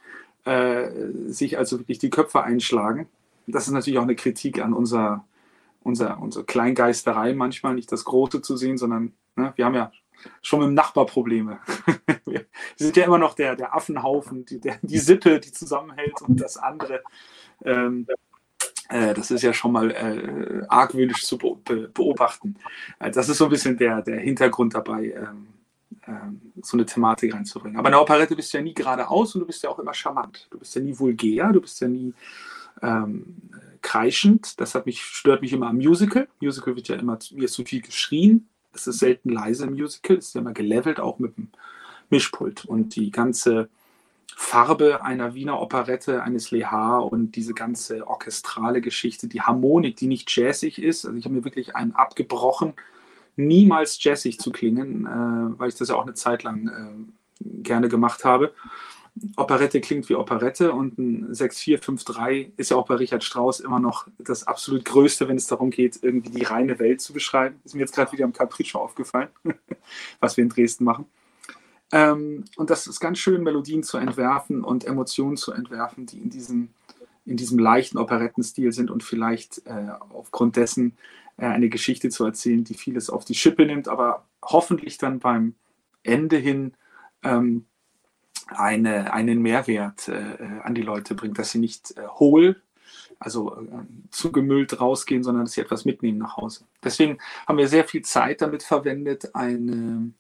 äh, sich also wirklich die Köpfe einschlagen. Das ist natürlich auch eine Kritik an unser, unser, unsere Kleingeisterei manchmal, nicht das Große zu sehen, sondern ne, wir haben ja schon mit dem Nachbar Probleme. wir sind ja immer noch der, der Affenhaufen, die, der, die Sippe, die zusammenhält und das andere. Ähm, äh, das ist ja schon mal äh, argwöhnisch zu be beobachten. Äh, das ist so ein bisschen der, der Hintergrund dabei, ähm, so eine Thematik reinzubringen. Aber in der Operette bist du ja nie geradeaus und du bist ja auch immer charmant. Du bist ja nie vulgär, du bist ja nie ähm, kreischend. Das mich, stört mich immer am Musical. Musical wird ja immer mir zu viel geschrien es ist selten leise im Musical, es ist ja immer gelevelt, auch mit dem Mischpult. Und die ganze Farbe einer Wiener Operette, eines Lehar und diese ganze orchestrale Geschichte, die Harmonik, die nicht jazzig ist. Also ich habe mir wirklich einen abgebrochen, niemals jazzig zu klingen, äh, weil ich das ja auch eine Zeit lang äh, gerne gemacht habe. Operette klingt wie Operette und ein 6453 ist ja auch bei Richard Strauss immer noch das absolut Größte, wenn es darum geht, irgendwie die reine Welt zu beschreiben. Ist mir jetzt gerade wieder am Capriccio aufgefallen, was wir in Dresden machen. Ähm, und das ist ganz schön, Melodien zu entwerfen und Emotionen zu entwerfen, die in diesem, in diesem leichten Operettenstil sind und vielleicht äh, aufgrund dessen eine Geschichte zu erzählen, die vieles auf die Schippe nimmt, aber hoffentlich dann beim Ende hin ähm, eine, einen Mehrwert äh, an die Leute bringt, dass sie nicht äh, hohl, also äh, zugemüllt rausgehen, sondern dass sie etwas mitnehmen nach Hause. Deswegen haben wir sehr viel Zeit damit verwendet, eine,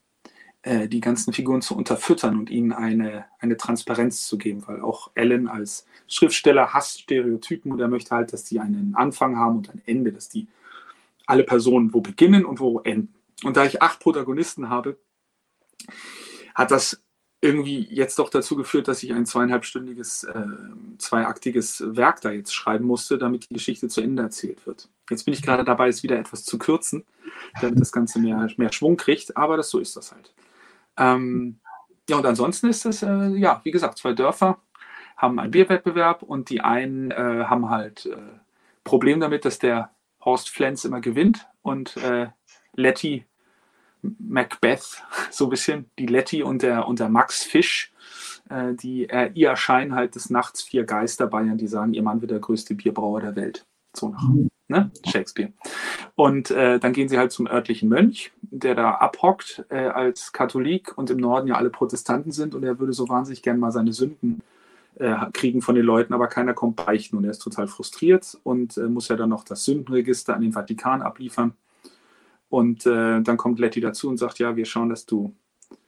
äh, die ganzen Figuren zu unterfüttern und ihnen eine, eine Transparenz zu geben, weil auch Ellen als Schriftsteller hasst Stereotypen und er möchte halt, dass die einen Anfang haben und ein Ende, dass die alle Personen wo beginnen und wo enden. Und da ich acht Protagonisten habe, hat das irgendwie jetzt doch dazu geführt, dass ich ein zweieinhalbstündiges, äh, zweiaktiges Werk da jetzt schreiben musste, damit die Geschichte zu Ende erzählt wird. Jetzt bin ich gerade dabei, es wieder etwas zu kürzen, damit das Ganze mehr, mehr Schwung kriegt, aber das, so ist das halt. Ähm, ja, und ansonsten ist es, äh, ja, wie gesagt, zwei Dörfer haben einen Bierwettbewerb und die einen äh, haben halt äh, Problem damit, dass der Horst Flens immer gewinnt und äh, Letty Macbeth, so ein bisschen, die Letty und der, und der Max Fisch, äh, die, äh, ihr erscheinen halt des Nachts vier Geister Bayern, die sagen, ihr Mann wird der größte Bierbrauer der Welt. So nach ne? Shakespeare. Und äh, dann gehen sie halt zum örtlichen Mönch, der da abhockt äh, als Katholik und im Norden ja alle Protestanten sind und er würde so wahnsinnig gern mal seine Sünden kriegen von den Leuten, aber keiner kommt beichten und er ist total frustriert und äh, muss ja dann noch das Sündenregister an den Vatikan abliefern. Und äh, dann kommt Letty dazu und sagt, ja, wir schauen, dass du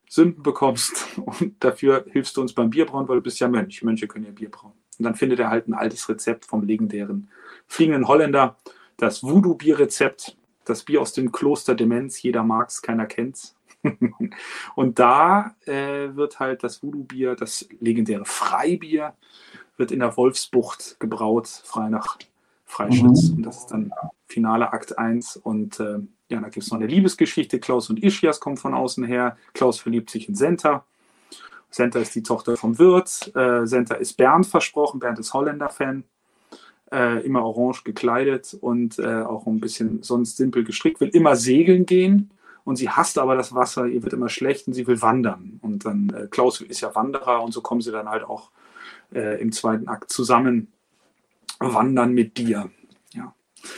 Sünden bekommst und dafür hilfst du uns beim Bierbrauen, weil du bist ja Mönch. Mönche können ja Bier brauen. Und dann findet er halt ein altes Rezept vom legendären fliegenden Holländer, das Voodoo-Bierrezept, das Bier aus dem Kloster Demenz, jeder mag's, keiner kennt's. und da äh, wird halt das Voodoo-Bier, das legendäre Freibier, wird in der Wolfsbucht gebraut, frei nach Freischütz. Mhm. Und das ist dann finale Akt 1. Und äh, ja, da gibt es noch eine Liebesgeschichte. Klaus und Ischias kommen von außen her. Klaus verliebt sich in Senta. Senta ist die Tochter vom Wirt. Äh, Senta ist Bernd versprochen. Bernd ist Holländer-Fan. Äh, immer orange gekleidet und äh, auch ein bisschen sonst simpel gestrickt. Will immer segeln gehen und sie hasst aber das Wasser. Ihr wird immer schlecht und sie will wandern. Und dann, äh, Klaus ist ja Wanderer und so kommen sie dann halt auch äh, im zweiten Akt zusammen wandern mit dir. Ja.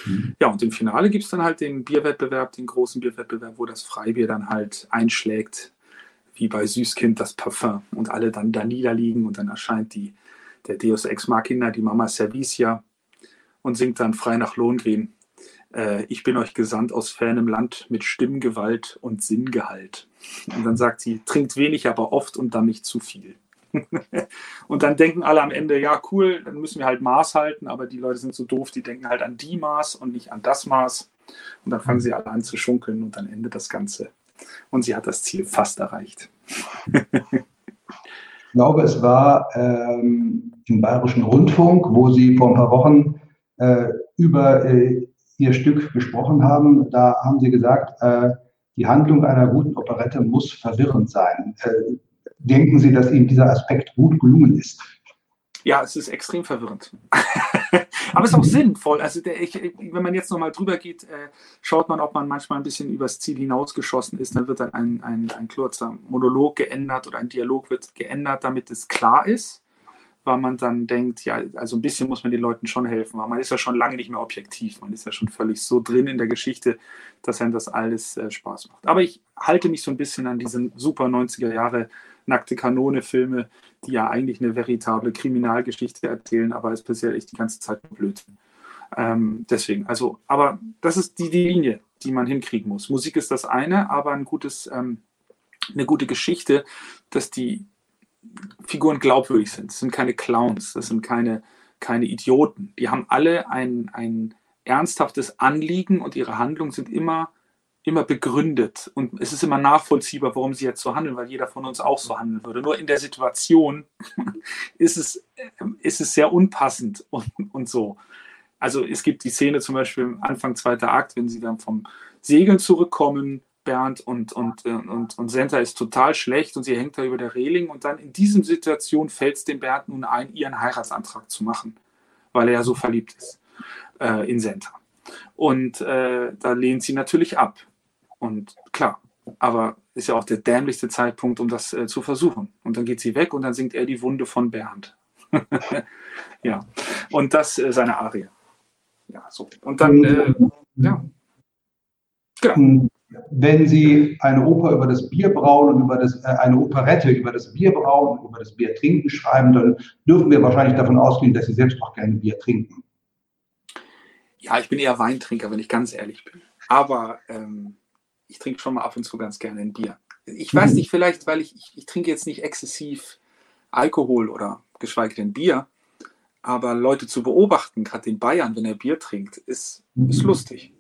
Mhm. ja, und im Finale gibt es dann halt den Bierwettbewerb, den großen Bierwettbewerb, wo das Freibier dann halt einschlägt wie bei Süßkind das Parfum und alle dann da niederliegen und dann erscheint die, der Deus Ex Machina, die Mama Servicia und singt dann frei nach Lohengrin. Äh, ich bin euch gesandt aus fernem Land mit Stimmgewalt und Sinngehalt. Und dann sagt sie, trinkt wenig, aber oft und dann nicht zu viel. und dann denken alle am Ende, ja cool, dann müssen wir halt Maß halten, aber die Leute sind so doof, die denken halt an die Maß und nicht an das Maß. Und dann fangen sie alle an zu schunkeln und dann endet das Ganze und sie hat das Ziel fast erreicht. ich glaube, es war ähm, im Bayerischen Rundfunk, wo Sie vor ein paar Wochen äh, über äh, Ihr Stück gesprochen haben. Da haben Sie gesagt, äh, die Handlung einer guten Operette muss verwirrend sein. Äh, denken Sie, dass Ihnen dieser Aspekt gut gelungen ist? Ja, es ist extrem verwirrend. Aber es ist auch sinnvoll. Also der, ich, wenn man jetzt nochmal drüber geht, äh, schaut man, ob man manchmal ein bisschen übers Ziel hinausgeschossen ist. Dann wird dann ein, ein, ein kurzer Monolog geändert oder ein Dialog wird geändert, damit es klar ist, weil man dann denkt, ja, also ein bisschen muss man den Leuten schon helfen, weil man ist ja schon lange nicht mehr objektiv. Man ist ja schon völlig so drin in der Geschichte, dass einem das alles äh, Spaß macht. Aber ich halte mich so ein bisschen an diesen super 90er Jahre nackte Kanone-Filme, die ja eigentlich eine veritable Kriminalgeschichte erzählen, aber es passiert echt die ganze Zeit blöd. Ähm, deswegen, also, aber das ist die, die, Linie, die man hinkriegen muss. Musik ist das eine, aber ein gutes, ähm, eine gute Geschichte, dass die Figuren glaubwürdig sind. Das sind keine Clowns, das sind keine, keine Idioten. Die haben alle ein, ein ernsthaftes Anliegen und ihre Handlungen sind immer immer begründet und es ist immer nachvollziehbar, warum sie jetzt so handeln, weil jeder von uns auch so handeln würde. Nur in der Situation ist es, ist es sehr unpassend und, und so. Also es gibt die Szene zum Beispiel am Anfang zweiter Akt, wenn sie dann vom Segeln zurückkommen, Bernd und, und, und, und Senta ist total schlecht und sie hängt da über der Reling und dann in dieser Situation fällt es dem Bernd nun ein, ihren Heiratsantrag zu machen, weil er ja so verliebt ist äh, in Senta. Und äh, da lehnt sie natürlich ab. Und klar, aber ist ja auch der dämlichste Zeitpunkt, um das äh, zu versuchen. Und dann geht sie weg und dann singt er die Wunde von Bernd. ja, und das äh, seine Arie. Ja, so. Und dann, äh, ja. Genau. Wenn Sie eine Oper über das Bierbrauen und über das, äh, eine Operette über das Bierbrauen und über das Biertrinken schreiben, dann dürfen wir wahrscheinlich davon ausgehen, dass Sie selbst auch gerne Bier trinken. Ja, ich bin eher Weintrinker, wenn ich ganz ehrlich bin. Aber ähm, ich trinke schon mal ab und zu ganz gerne ein Bier. Ich weiß nicht, vielleicht, weil ich, ich, ich trinke jetzt nicht exzessiv Alkohol oder geschweige denn Bier, aber Leute zu beobachten, gerade in Bayern, wenn er Bier trinkt, ist, ist lustig.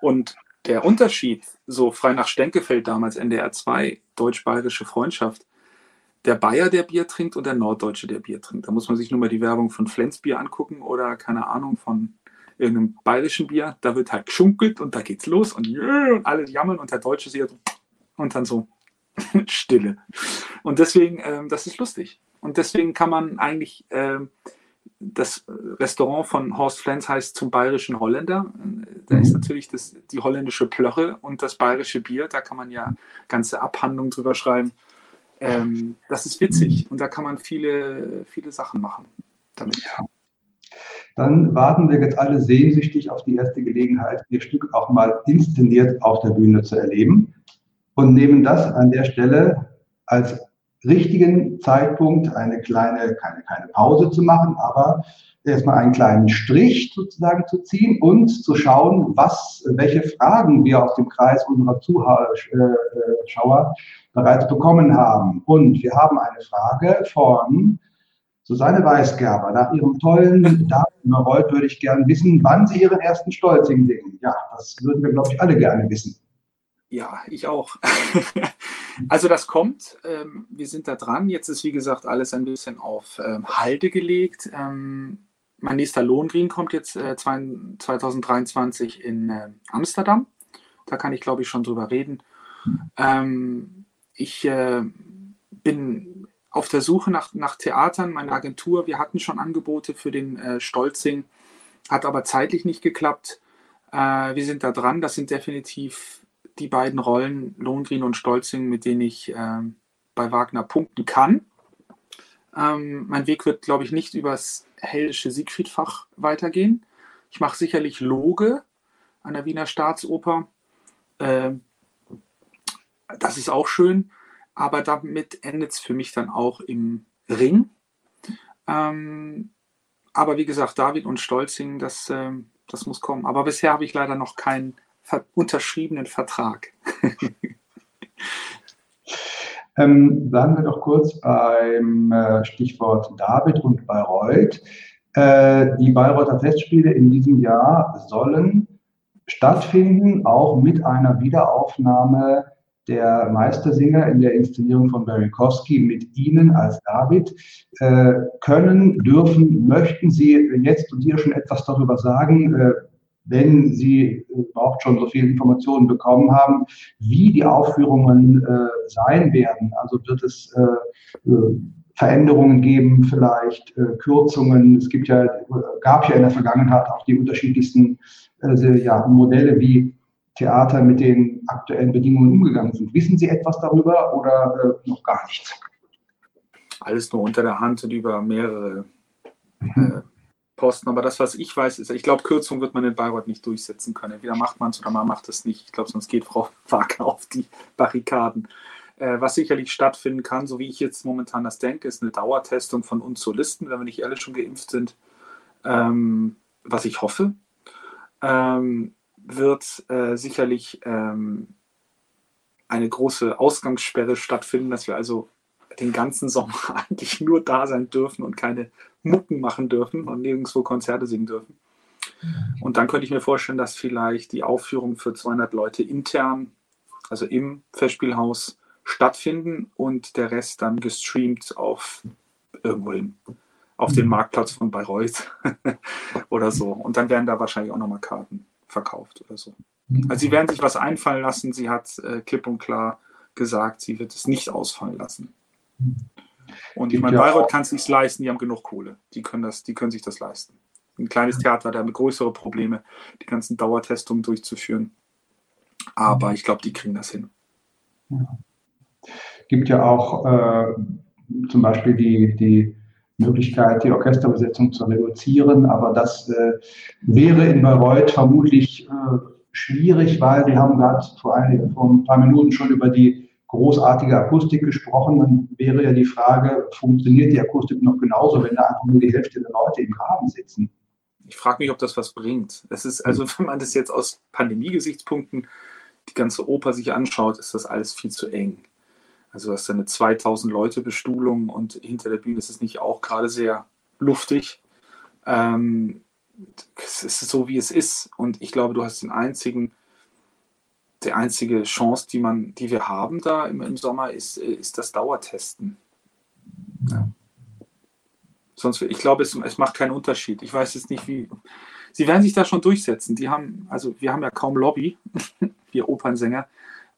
Und der Unterschied, so frei nach Stenkefeld damals, NDR 2, deutsch-bayerische Freundschaft, der Bayer, der Bier trinkt und der Norddeutsche, der Bier trinkt. Da muss man sich nur mal die Werbung von Flensbier angucken oder keine Ahnung von irgendeinem bayerischen Bier, da wird halt geschunkelt und da geht's los und, und alle jammern und der Deutsche sieht und dann so, Stille. Und deswegen, ähm, das ist lustig. Und deswegen kann man eigentlich, ähm, das Restaurant von Horst Flens heißt zum bayerischen Holländer. Da mhm. ist natürlich das, die holländische Plörre und das bayerische Bier. Da kann man ja ganze Abhandlungen drüber schreiben. Ähm, das ist witzig und da kann man viele, viele Sachen machen damit. Ja. Dann warten wir jetzt alle sehnsüchtig auf die erste Gelegenheit, Ihr Stück auch mal inszeniert auf der Bühne zu erleben und nehmen das an der Stelle als richtigen Zeitpunkt eine kleine, keine, keine Pause zu machen, aber erstmal einen kleinen Strich sozusagen zu ziehen und zu schauen, was, welche Fragen wir aus dem Kreis unserer Zuschauer bereits bekommen haben. Und wir haben eine Frage von Susanne Weisgerber. Nach ihrem tollen Datenüberroll würde ich gerne wissen, wann Sie Ihren ersten Stolzing singen. Ja, das würden wir, glaube ich, alle gerne wissen. Ja, ich auch. also das kommt. Ähm, wir sind da dran. Jetzt ist, wie gesagt, alles ein bisschen auf ähm, Halde gelegt. Ähm, mein nächster Lohngrin kommt jetzt äh, 2023 in äh, Amsterdam. Da kann ich, glaube ich, schon drüber reden. Ähm, ich äh, bin auf der Suche nach, nach Theatern. Meine Agentur, wir hatten schon Angebote für den äh, Stolzing, hat aber zeitlich nicht geklappt. Äh, wir sind da dran. Das sind definitiv die beiden Rollen, Lohengrin und Stolzing, mit denen ich ähm, bei Wagner punkten kann. Ähm, mein Weg wird, glaube ich, nicht übers heldische Siegfriedfach weitergehen. Ich mache sicherlich Loge an der Wiener Staatsoper. Ähm, das ist auch schön, aber damit endet es für mich dann auch im Ring. Ähm, aber wie gesagt, David und Stolzing, das, ähm, das muss kommen. Aber bisher habe ich leider noch keinen unterschriebenen Vertrag. ähm, bleiben wir doch kurz beim äh, Stichwort David und Bayreuth. Äh, die Bayreuther Festspiele in diesem Jahr sollen stattfinden, auch mit einer Wiederaufnahme der Meistersinger in der Inszenierung von Barry Kosky mit Ihnen als David. Äh, können, dürfen, möchten Sie jetzt und hier schon etwas darüber sagen, wenn Sie überhaupt schon so viele Informationen bekommen haben, wie die Aufführungen äh, sein werden. Also wird es äh, äh, Veränderungen geben, vielleicht äh, Kürzungen. Es gibt ja, gab ja in der Vergangenheit auch die unterschiedlichsten äh, ja, Modelle, wie Theater mit den aktuellen Bedingungen umgegangen sind. Wissen Sie etwas darüber oder äh, noch gar nichts? Alles nur unter der Hand und über mehrere mhm. Posten. Aber das, was ich weiß, ist, ich glaube, Kürzung wird man in Bayreuth nicht durchsetzen können. Entweder macht man es oder man macht es nicht. Ich glaube, sonst geht Frau Wagner auf die Barrikaden. Äh, was sicherlich stattfinden kann, so wie ich jetzt momentan das denke, ist eine Dauertestung von uns Solisten, wenn wir nicht alle schon geimpft sind. Ähm, was ich hoffe. Ähm, wird äh, sicherlich ähm, eine große Ausgangssperre stattfinden, dass wir also den ganzen Sommer eigentlich nur da sein dürfen und keine Mucken machen dürfen und nirgendwo Konzerte singen dürfen. Und dann könnte ich mir vorstellen, dass vielleicht die Aufführung für 200 Leute intern, also im Festspielhaus, stattfinden und der Rest dann gestreamt auf irgendwohin, auf den Marktplatz von Bayreuth oder so. Und dann werden da wahrscheinlich auch nochmal Karten verkauft oder so. Also sie werden sich was einfallen lassen. Sie hat äh, klipp und klar gesagt, sie wird es nicht ausfallen lassen. Und ich meine, Bayreuth kann es sich leisten, die haben genug Kohle. Die können, das, die können sich das leisten. Ein kleines Theater hat damit größere Probleme, die ganzen Dauertestungen durchzuführen. Aber mhm. ich glaube, die kriegen das hin. Ja. Gibt ja auch äh, zum Beispiel die, die Möglichkeit, die Orchesterbesetzung zu reduzieren, aber das äh, wäre in Bayreuth vermutlich äh, schwierig, weil wir haben gerade vor, vor ein paar Minuten schon über die großartige Akustik gesprochen, dann wäre ja die Frage, funktioniert die Akustik noch genauso, wenn da einfach nur die Hälfte der Leute im Graben sitzen? Ich frage mich, ob das was bringt. Es ist, also wenn man das jetzt aus Pandemie-Gesichtspunkten die ganze Oper sich anschaut, ist das alles viel zu eng. Also du hast eine 2000 Leute Bestuhlung und hinter der Bühne ist es nicht auch gerade sehr luftig. Ähm, es ist so, wie es ist. Und ich glaube, du hast den einzigen die einzige Chance, die, man, die wir haben da im, im Sommer, ist, ist das Dauertesten. Ja. Sonst, ich glaube, es, es macht keinen Unterschied. Ich weiß jetzt nicht, wie. Sie werden sich da schon durchsetzen. Die haben, also wir haben ja kaum Lobby, wir Opernsänger.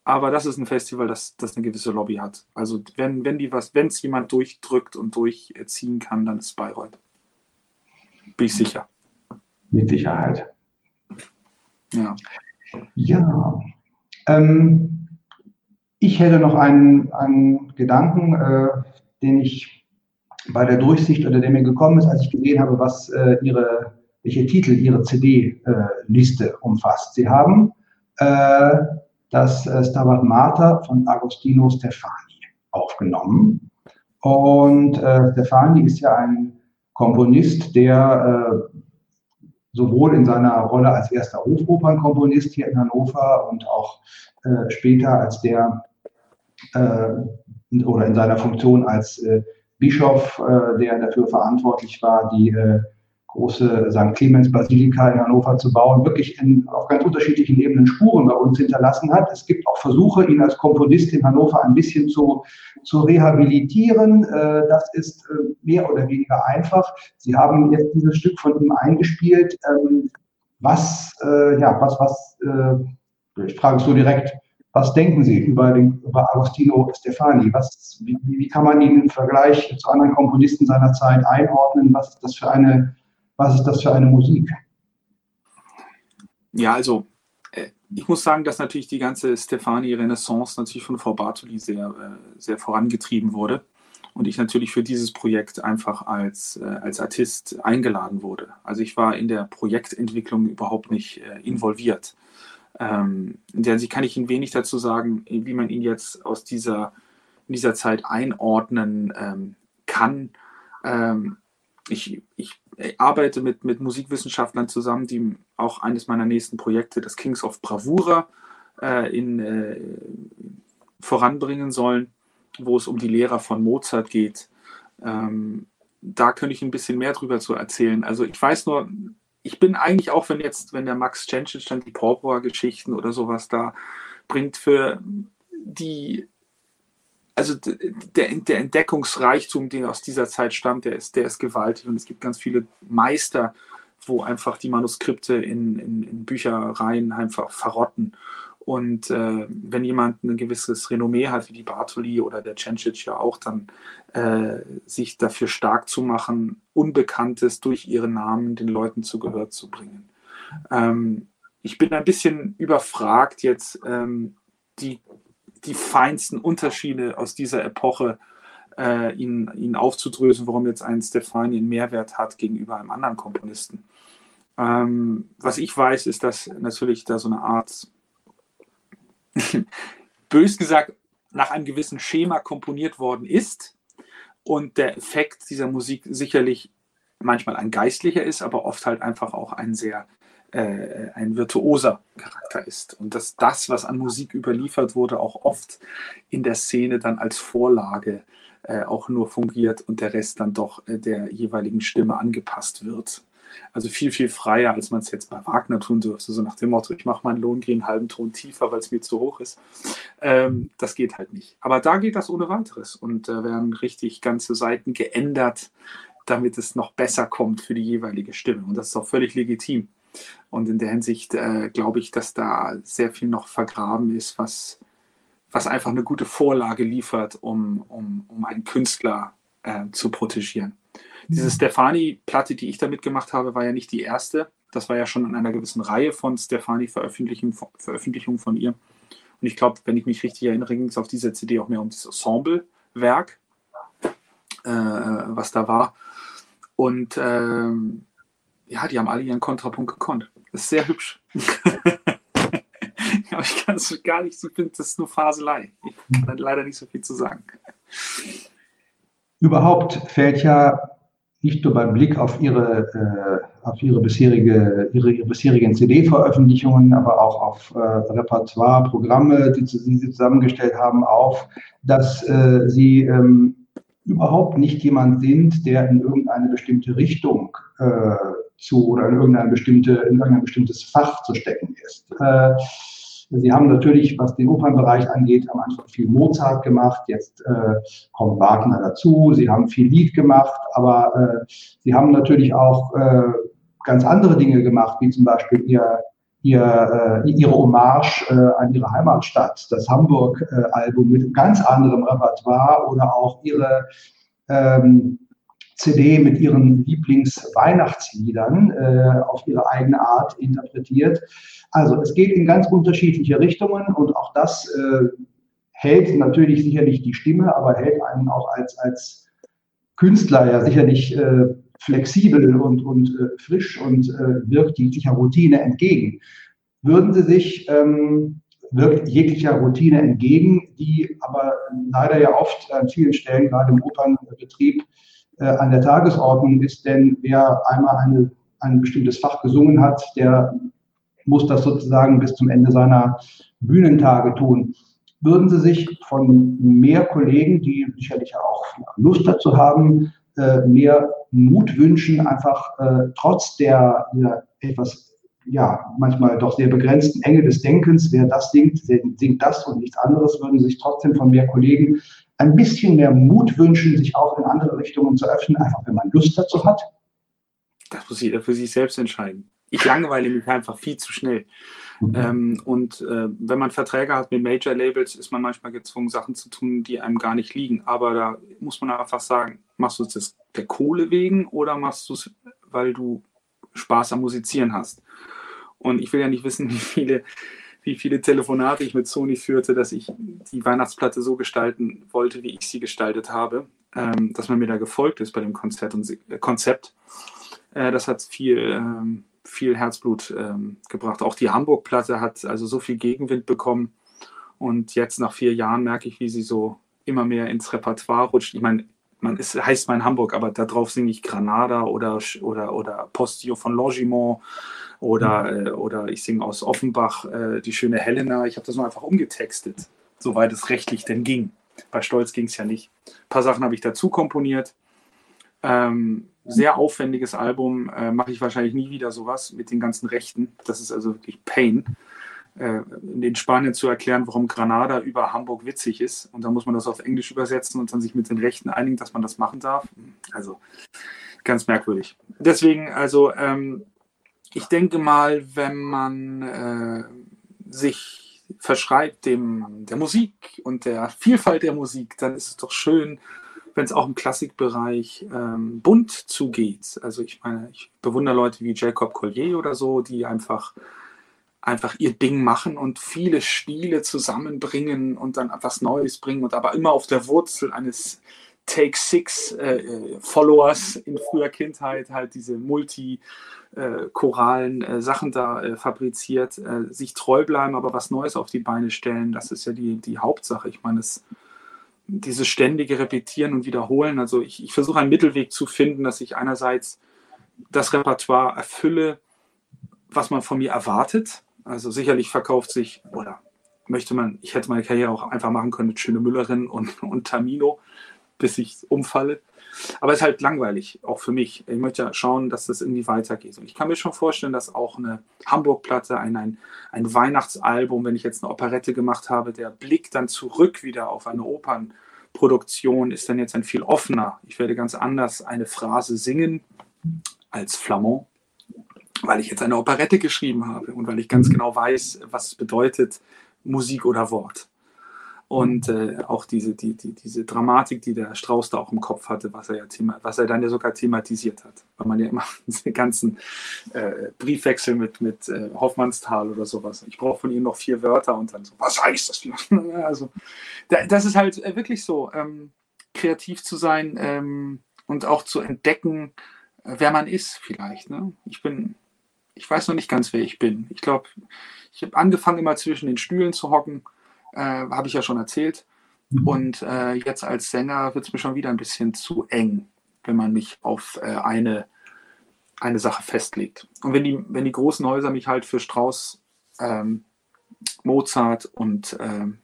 Aber das ist ein Festival, das, das eine gewisse Lobby hat. Also wenn, wenn die was, wenn es jemand durchdrückt und durchziehen kann, dann ist Bayreuth. Bin ich sicher. Mit Sicherheit. Ja. Ja. Ähm, ich hätte noch einen, einen Gedanken, äh, den ich bei der Durchsicht oder der mir gekommen ist, als ich gesehen habe, was äh, ihre, welche Titel ihre CD-Liste äh, umfasst. Sie haben äh, das äh, Stabat Mater von Agostino Stefani aufgenommen. Und äh, Stefani ist ja ein Komponist, der äh, sowohl in seiner Rolle als erster Hofopernkomponist hier in Hannover und auch äh, später als der äh, oder in seiner Funktion als äh, Bischof, äh, der dafür verantwortlich war, die äh, große St. Clemens Basilika in Hannover zu bauen, wirklich in, auf ganz unterschiedlichen Ebenen Spuren bei uns hinterlassen hat. Es gibt auch Versuche, ihn als Komponist in Hannover ein bisschen zu, zu rehabilitieren. Äh, das ist äh, mehr oder weniger einfach. Sie haben jetzt dieses Stück von ihm eingespielt. Ähm, was, äh, ja, was, was, ich frage es so direkt, was denken Sie über, den, über Agostino Stefani? Was, wie, wie, kann man ihn im Vergleich zu anderen Komponisten seiner Zeit einordnen? Was ist das für eine was ist das für eine Musik? Ja, also äh, ich muss sagen, dass natürlich die ganze Stefani-Renaissance natürlich von Frau Bartoli sehr, äh, sehr vorangetrieben wurde und ich natürlich für dieses Projekt einfach als, äh, als Artist eingeladen wurde. Also ich war in der Projektentwicklung überhaupt nicht involviert. Ähm, in der Hinsicht kann ich Ihnen wenig dazu sagen, wie man ihn jetzt aus dieser, in dieser Zeit einordnen ähm, kann. Ähm, ich, ich arbeite mit, mit Musikwissenschaftlern zusammen, die auch eines meiner nächsten Projekte, das Kings of Bravura, äh, in, äh, voranbringen sollen, wo es um die Lehrer von Mozart geht. Ähm, da könnte ich ein bisschen mehr drüber zu erzählen. Also ich weiß nur, ich bin eigentlich auch, wenn jetzt, wenn der Max Cencic dann die Porpora-Geschichten oder sowas da bringt, für die also der, der Entdeckungsreichtum, der aus dieser Zeit stammt, der ist, der ist gewaltig und es gibt ganz viele Meister, wo einfach die Manuskripte in, in, in Büchereien einfach verrotten. Und äh, wenn jemand ein gewisses Renommee hat, wie die Bartoli oder der Cencic ja auch, dann äh, sich dafür stark zu machen, Unbekanntes durch ihren Namen den Leuten zu Gehör zu bringen. Ähm, ich bin ein bisschen überfragt jetzt, ähm, die die feinsten Unterschiede aus dieser Epoche äh, ihn, ihn aufzudrösen, warum jetzt ein Stefani einen Mehrwert hat gegenüber einem anderen Komponisten. Ähm, was ich weiß, ist, dass natürlich da so eine Art, bös gesagt, nach einem gewissen Schema komponiert worden ist und der Effekt dieser Musik sicherlich manchmal ein geistlicher ist, aber oft halt einfach auch ein sehr äh, ein virtuoser Charakter ist. Und dass das, was an Musik überliefert wurde, auch oft in der Szene dann als Vorlage äh, auch nur fungiert und der Rest dann doch äh, der jeweiligen Stimme angepasst wird. Also viel, viel freier, als man es jetzt bei Wagner tun dürfte, so nach dem Motto, ich mache meinen Lohengrin einen halben Ton tiefer, weil es mir zu hoch ist. Ähm, das geht halt nicht. Aber da geht das ohne weiteres und da werden richtig ganze Seiten geändert, damit es noch besser kommt für die jeweilige Stimme. Und das ist auch völlig legitim. Und in der Hinsicht äh, glaube ich, dass da sehr viel noch vergraben ist, was, was einfach eine gute Vorlage liefert, um, um, um einen Künstler äh, zu protegieren. Diese Stefani-Platte, die ich damit gemacht habe, war ja nicht die erste. Das war ja schon in einer gewissen Reihe von Stefani-Veröffentlichungen Veröffentlichung von ihr. Und ich glaube, wenn ich mich richtig erinnere, ging es auf dieser CD auch mehr um das Ensemble-Werk, äh, was da war. Und ähm, ja, die haben alle ihren Kontrapunkt gekonnt. Das ist sehr hübsch. Aber ich kann es gar nicht, ich finde, das ist nur Faselei. Ich kann leider nicht so viel zu sagen. Überhaupt fällt ja nicht nur beim Blick auf ihre, äh, auf ihre, bisherige, ihre, ihre bisherigen CD-Veröffentlichungen, aber auch auf äh, Repertoire, Programme, die, die, sie zusammengestellt haben, auf, dass äh, sie ähm, überhaupt nicht jemand sind, der in irgendeine bestimmte Richtung äh, zu oder in irgendein, bestimmte, in irgendein bestimmtes Fach zu stecken ist. Äh, Sie haben natürlich, was den Opernbereich angeht, am Anfang viel Mozart gemacht, jetzt äh, kommt Wagner dazu, Sie haben viel Lied gemacht, aber äh, Sie haben natürlich auch äh, ganz andere Dinge gemacht, wie zum Beispiel Ihr, ihr, äh, ihre Hommage äh, an ihre Heimatstadt, das Hamburg-Album mit ganz anderem Repertoire oder auch ihre ähm, CD mit ihren Lieblingsweihnachtsliedern äh, auf ihre eigene Art interpretiert. Also es geht in ganz unterschiedliche Richtungen und auch das äh, hält natürlich sicherlich die Stimme, aber hält einen auch als, als Künstler ja sicherlich äh, flexibel und, und äh, frisch und äh, wirkt jeglicher Routine entgegen. Würden Sie sich ähm, wirkt jeglicher Routine entgegen, die aber leider ja oft an vielen Stellen, gerade im Opernbetrieb, äh, an der Tagesordnung ist. Denn wer einmal eine, ein bestimmtes Fach gesungen hat, der muss das sozusagen bis zum Ende seiner Bühnentage tun. Würden Sie sich von mehr Kollegen, die sicherlich auch Lust dazu haben, äh, mehr Mut wünschen, einfach äh, trotz der, etwas ja, manchmal doch sehr begrenzten Enge des Denkens, wer das singt, singt das und nichts anderes, würden sich trotzdem von mehr Kollegen ein bisschen mehr Mut wünschen, sich auch in andere Richtungen zu öffnen, einfach wenn man Lust dazu hat? Das muss jeder für sich selbst entscheiden. Ich langweile mich einfach viel zu schnell. Mhm. Ähm, und äh, wenn man Verträge hat mit Major-Labels, ist man manchmal gezwungen, Sachen zu tun, die einem gar nicht liegen. Aber da muss man einfach sagen, machst du es der Kohle wegen oder machst du es, weil du Spaß am Musizieren hast? Und ich will ja nicht wissen, wie viele, wie viele Telefonate ich mit Sony führte, dass ich die Weihnachtsplatte so gestalten wollte, wie ich sie gestaltet habe, ähm, dass man mir da gefolgt ist bei dem Konzert und, äh, Konzept. Äh, das hat viel, ähm, viel Herzblut ähm, gebracht. Auch die Hamburg-Platte hat also so viel Gegenwind bekommen. Und jetzt nach vier Jahren merke ich, wie sie so immer mehr ins Repertoire rutscht. Ich meine, man ist, heißt mal in Hamburg, aber darauf singe ich Granada oder, oder, oder Postio von Logimont oder, mhm. äh, oder ich singe aus Offenbach äh, die schöne Helena. Ich habe das nur einfach umgetextet, soweit es rechtlich denn ging. Bei Stolz ging es ja nicht. Ein paar Sachen habe ich dazu komponiert. Ähm, sehr aufwendiges Album, äh, mache ich wahrscheinlich nie wieder sowas mit den ganzen Rechten. Das ist also wirklich Pain, in Spanien zu erklären, warum Granada über Hamburg witzig ist. Und dann muss man das auf Englisch übersetzen und dann sich mit den Rechten einigen, dass man das machen darf. Also ganz merkwürdig. Deswegen, also ähm, ich denke mal, wenn man äh, sich verschreibt dem, der Musik und der Vielfalt der Musik, dann ist es doch schön, wenn es auch im Klassikbereich ähm, bunt zugeht. Also ich meine, ich bewundere Leute wie Jacob Collier oder so, die einfach einfach ihr Ding machen und viele Stile zusammenbringen und dann etwas Neues bringen und aber immer auf der Wurzel eines Take Six äh, äh Followers in früher Kindheit halt diese multi äh, choralen äh, Sachen da äh, fabriziert, äh, sich treu bleiben, aber was Neues auf die Beine stellen, das ist ja die, die Hauptsache. Ich meine, es, dieses ständige Repetieren und Wiederholen, also ich, ich versuche einen Mittelweg zu finden, dass ich einerseits das Repertoire erfülle, was man von mir erwartet. Also sicherlich verkauft sich, oder möchte man, ich hätte meine Karriere auch einfach machen können mit Schöne Müllerin und, und Tamino, bis ich umfalle. Aber es ist halt langweilig, auch für mich. Ich möchte ja schauen, dass das irgendwie weitergeht. Und ich kann mir schon vorstellen, dass auch eine Hamburg-Platte, ein, ein, ein Weihnachtsalbum, wenn ich jetzt eine Operette gemacht habe, der Blick dann zurück wieder auf eine Opernproduktion ist dann jetzt ein viel offener. Ich werde ganz anders eine Phrase singen als Flamand, weil ich jetzt eine Operette geschrieben habe und weil ich ganz genau weiß, was es bedeutet, Musik oder Wort. Und äh, auch diese, die, die, diese Dramatik, die der Strauß da auch im Kopf hatte, was er ja thema, was er dann ja sogar thematisiert hat. Weil man ja immer diese ganzen äh, Briefwechsel mit, mit äh, Hoffmannsthal oder sowas. Ich brauche von ihm noch vier Wörter und dann so, was heißt das? also, da, das ist halt äh, wirklich so, ähm, kreativ zu sein ähm, und auch zu entdecken, wer man ist, vielleicht. Ne? Ich bin, ich weiß noch nicht ganz, wer ich bin. Ich glaube, ich habe angefangen, immer zwischen den Stühlen zu hocken äh, habe ich ja schon erzählt. Mhm. Und äh, jetzt als Sänger wird es mir schon wieder ein bisschen zu eng, wenn man mich auf äh, eine, eine Sache festlegt. Und wenn die, wenn die großen Häuser mich halt für Strauss, ähm, Mozart und, ähm,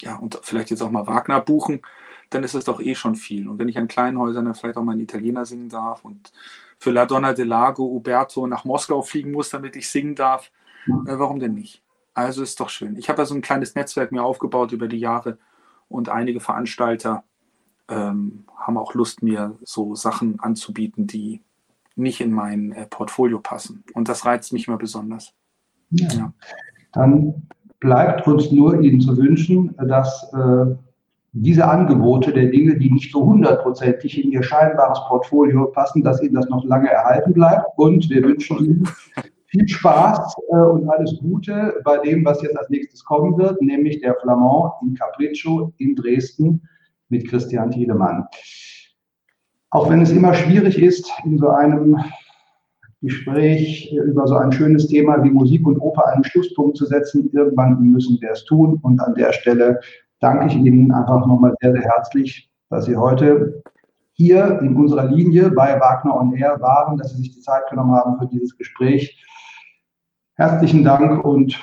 ja, und vielleicht jetzt auch mal Wagner buchen, dann ist es doch eh schon viel. Und wenn ich an kleinen Häusern dann vielleicht auch mal einen Italiener singen darf und für La Donna del Lago Uberto nach Moskau fliegen muss, damit ich singen darf, äh, warum denn nicht? Also ist doch schön. Ich habe ja so ein kleines Netzwerk mir aufgebaut über die Jahre und einige Veranstalter ähm, haben auch Lust, mir so Sachen anzubieten, die nicht in mein äh, Portfolio passen. Und das reizt mich immer besonders. Ja. Dann bleibt uns nur Ihnen zu wünschen, dass äh, diese Angebote der Dinge, die nicht so hundertprozentig in Ihr scheinbares Portfolio passen, dass Ihnen das noch lange erhalten bleibt. Und wir wünschen Ihnen viel Spaß äh, und alles Gute bei dem, was jetzt als nächstes kommen wird, nämlich der Flamand in Capriccio in Dresden mit Christian Tiedemann. Auch wenn es immer schwierig ist, in so einem Gespräch über so ein schönes Thema wie Musik und Oper einen Schlusspunkt zu setzen, irgendwann müssen wir es tun. Und an der Stelle danke ich Ihnen einfach nochmal sehr, sehr herzlich, dass Sie heute hier in unserer Linie bei Wagner on Air waren, dass Sie sich die Zeit genommen haben für dieses Gespräch. Herzlichen Dank und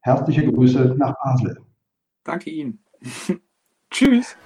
herzliche Grüße nach Basel. Danke Ihnen. Tschüss.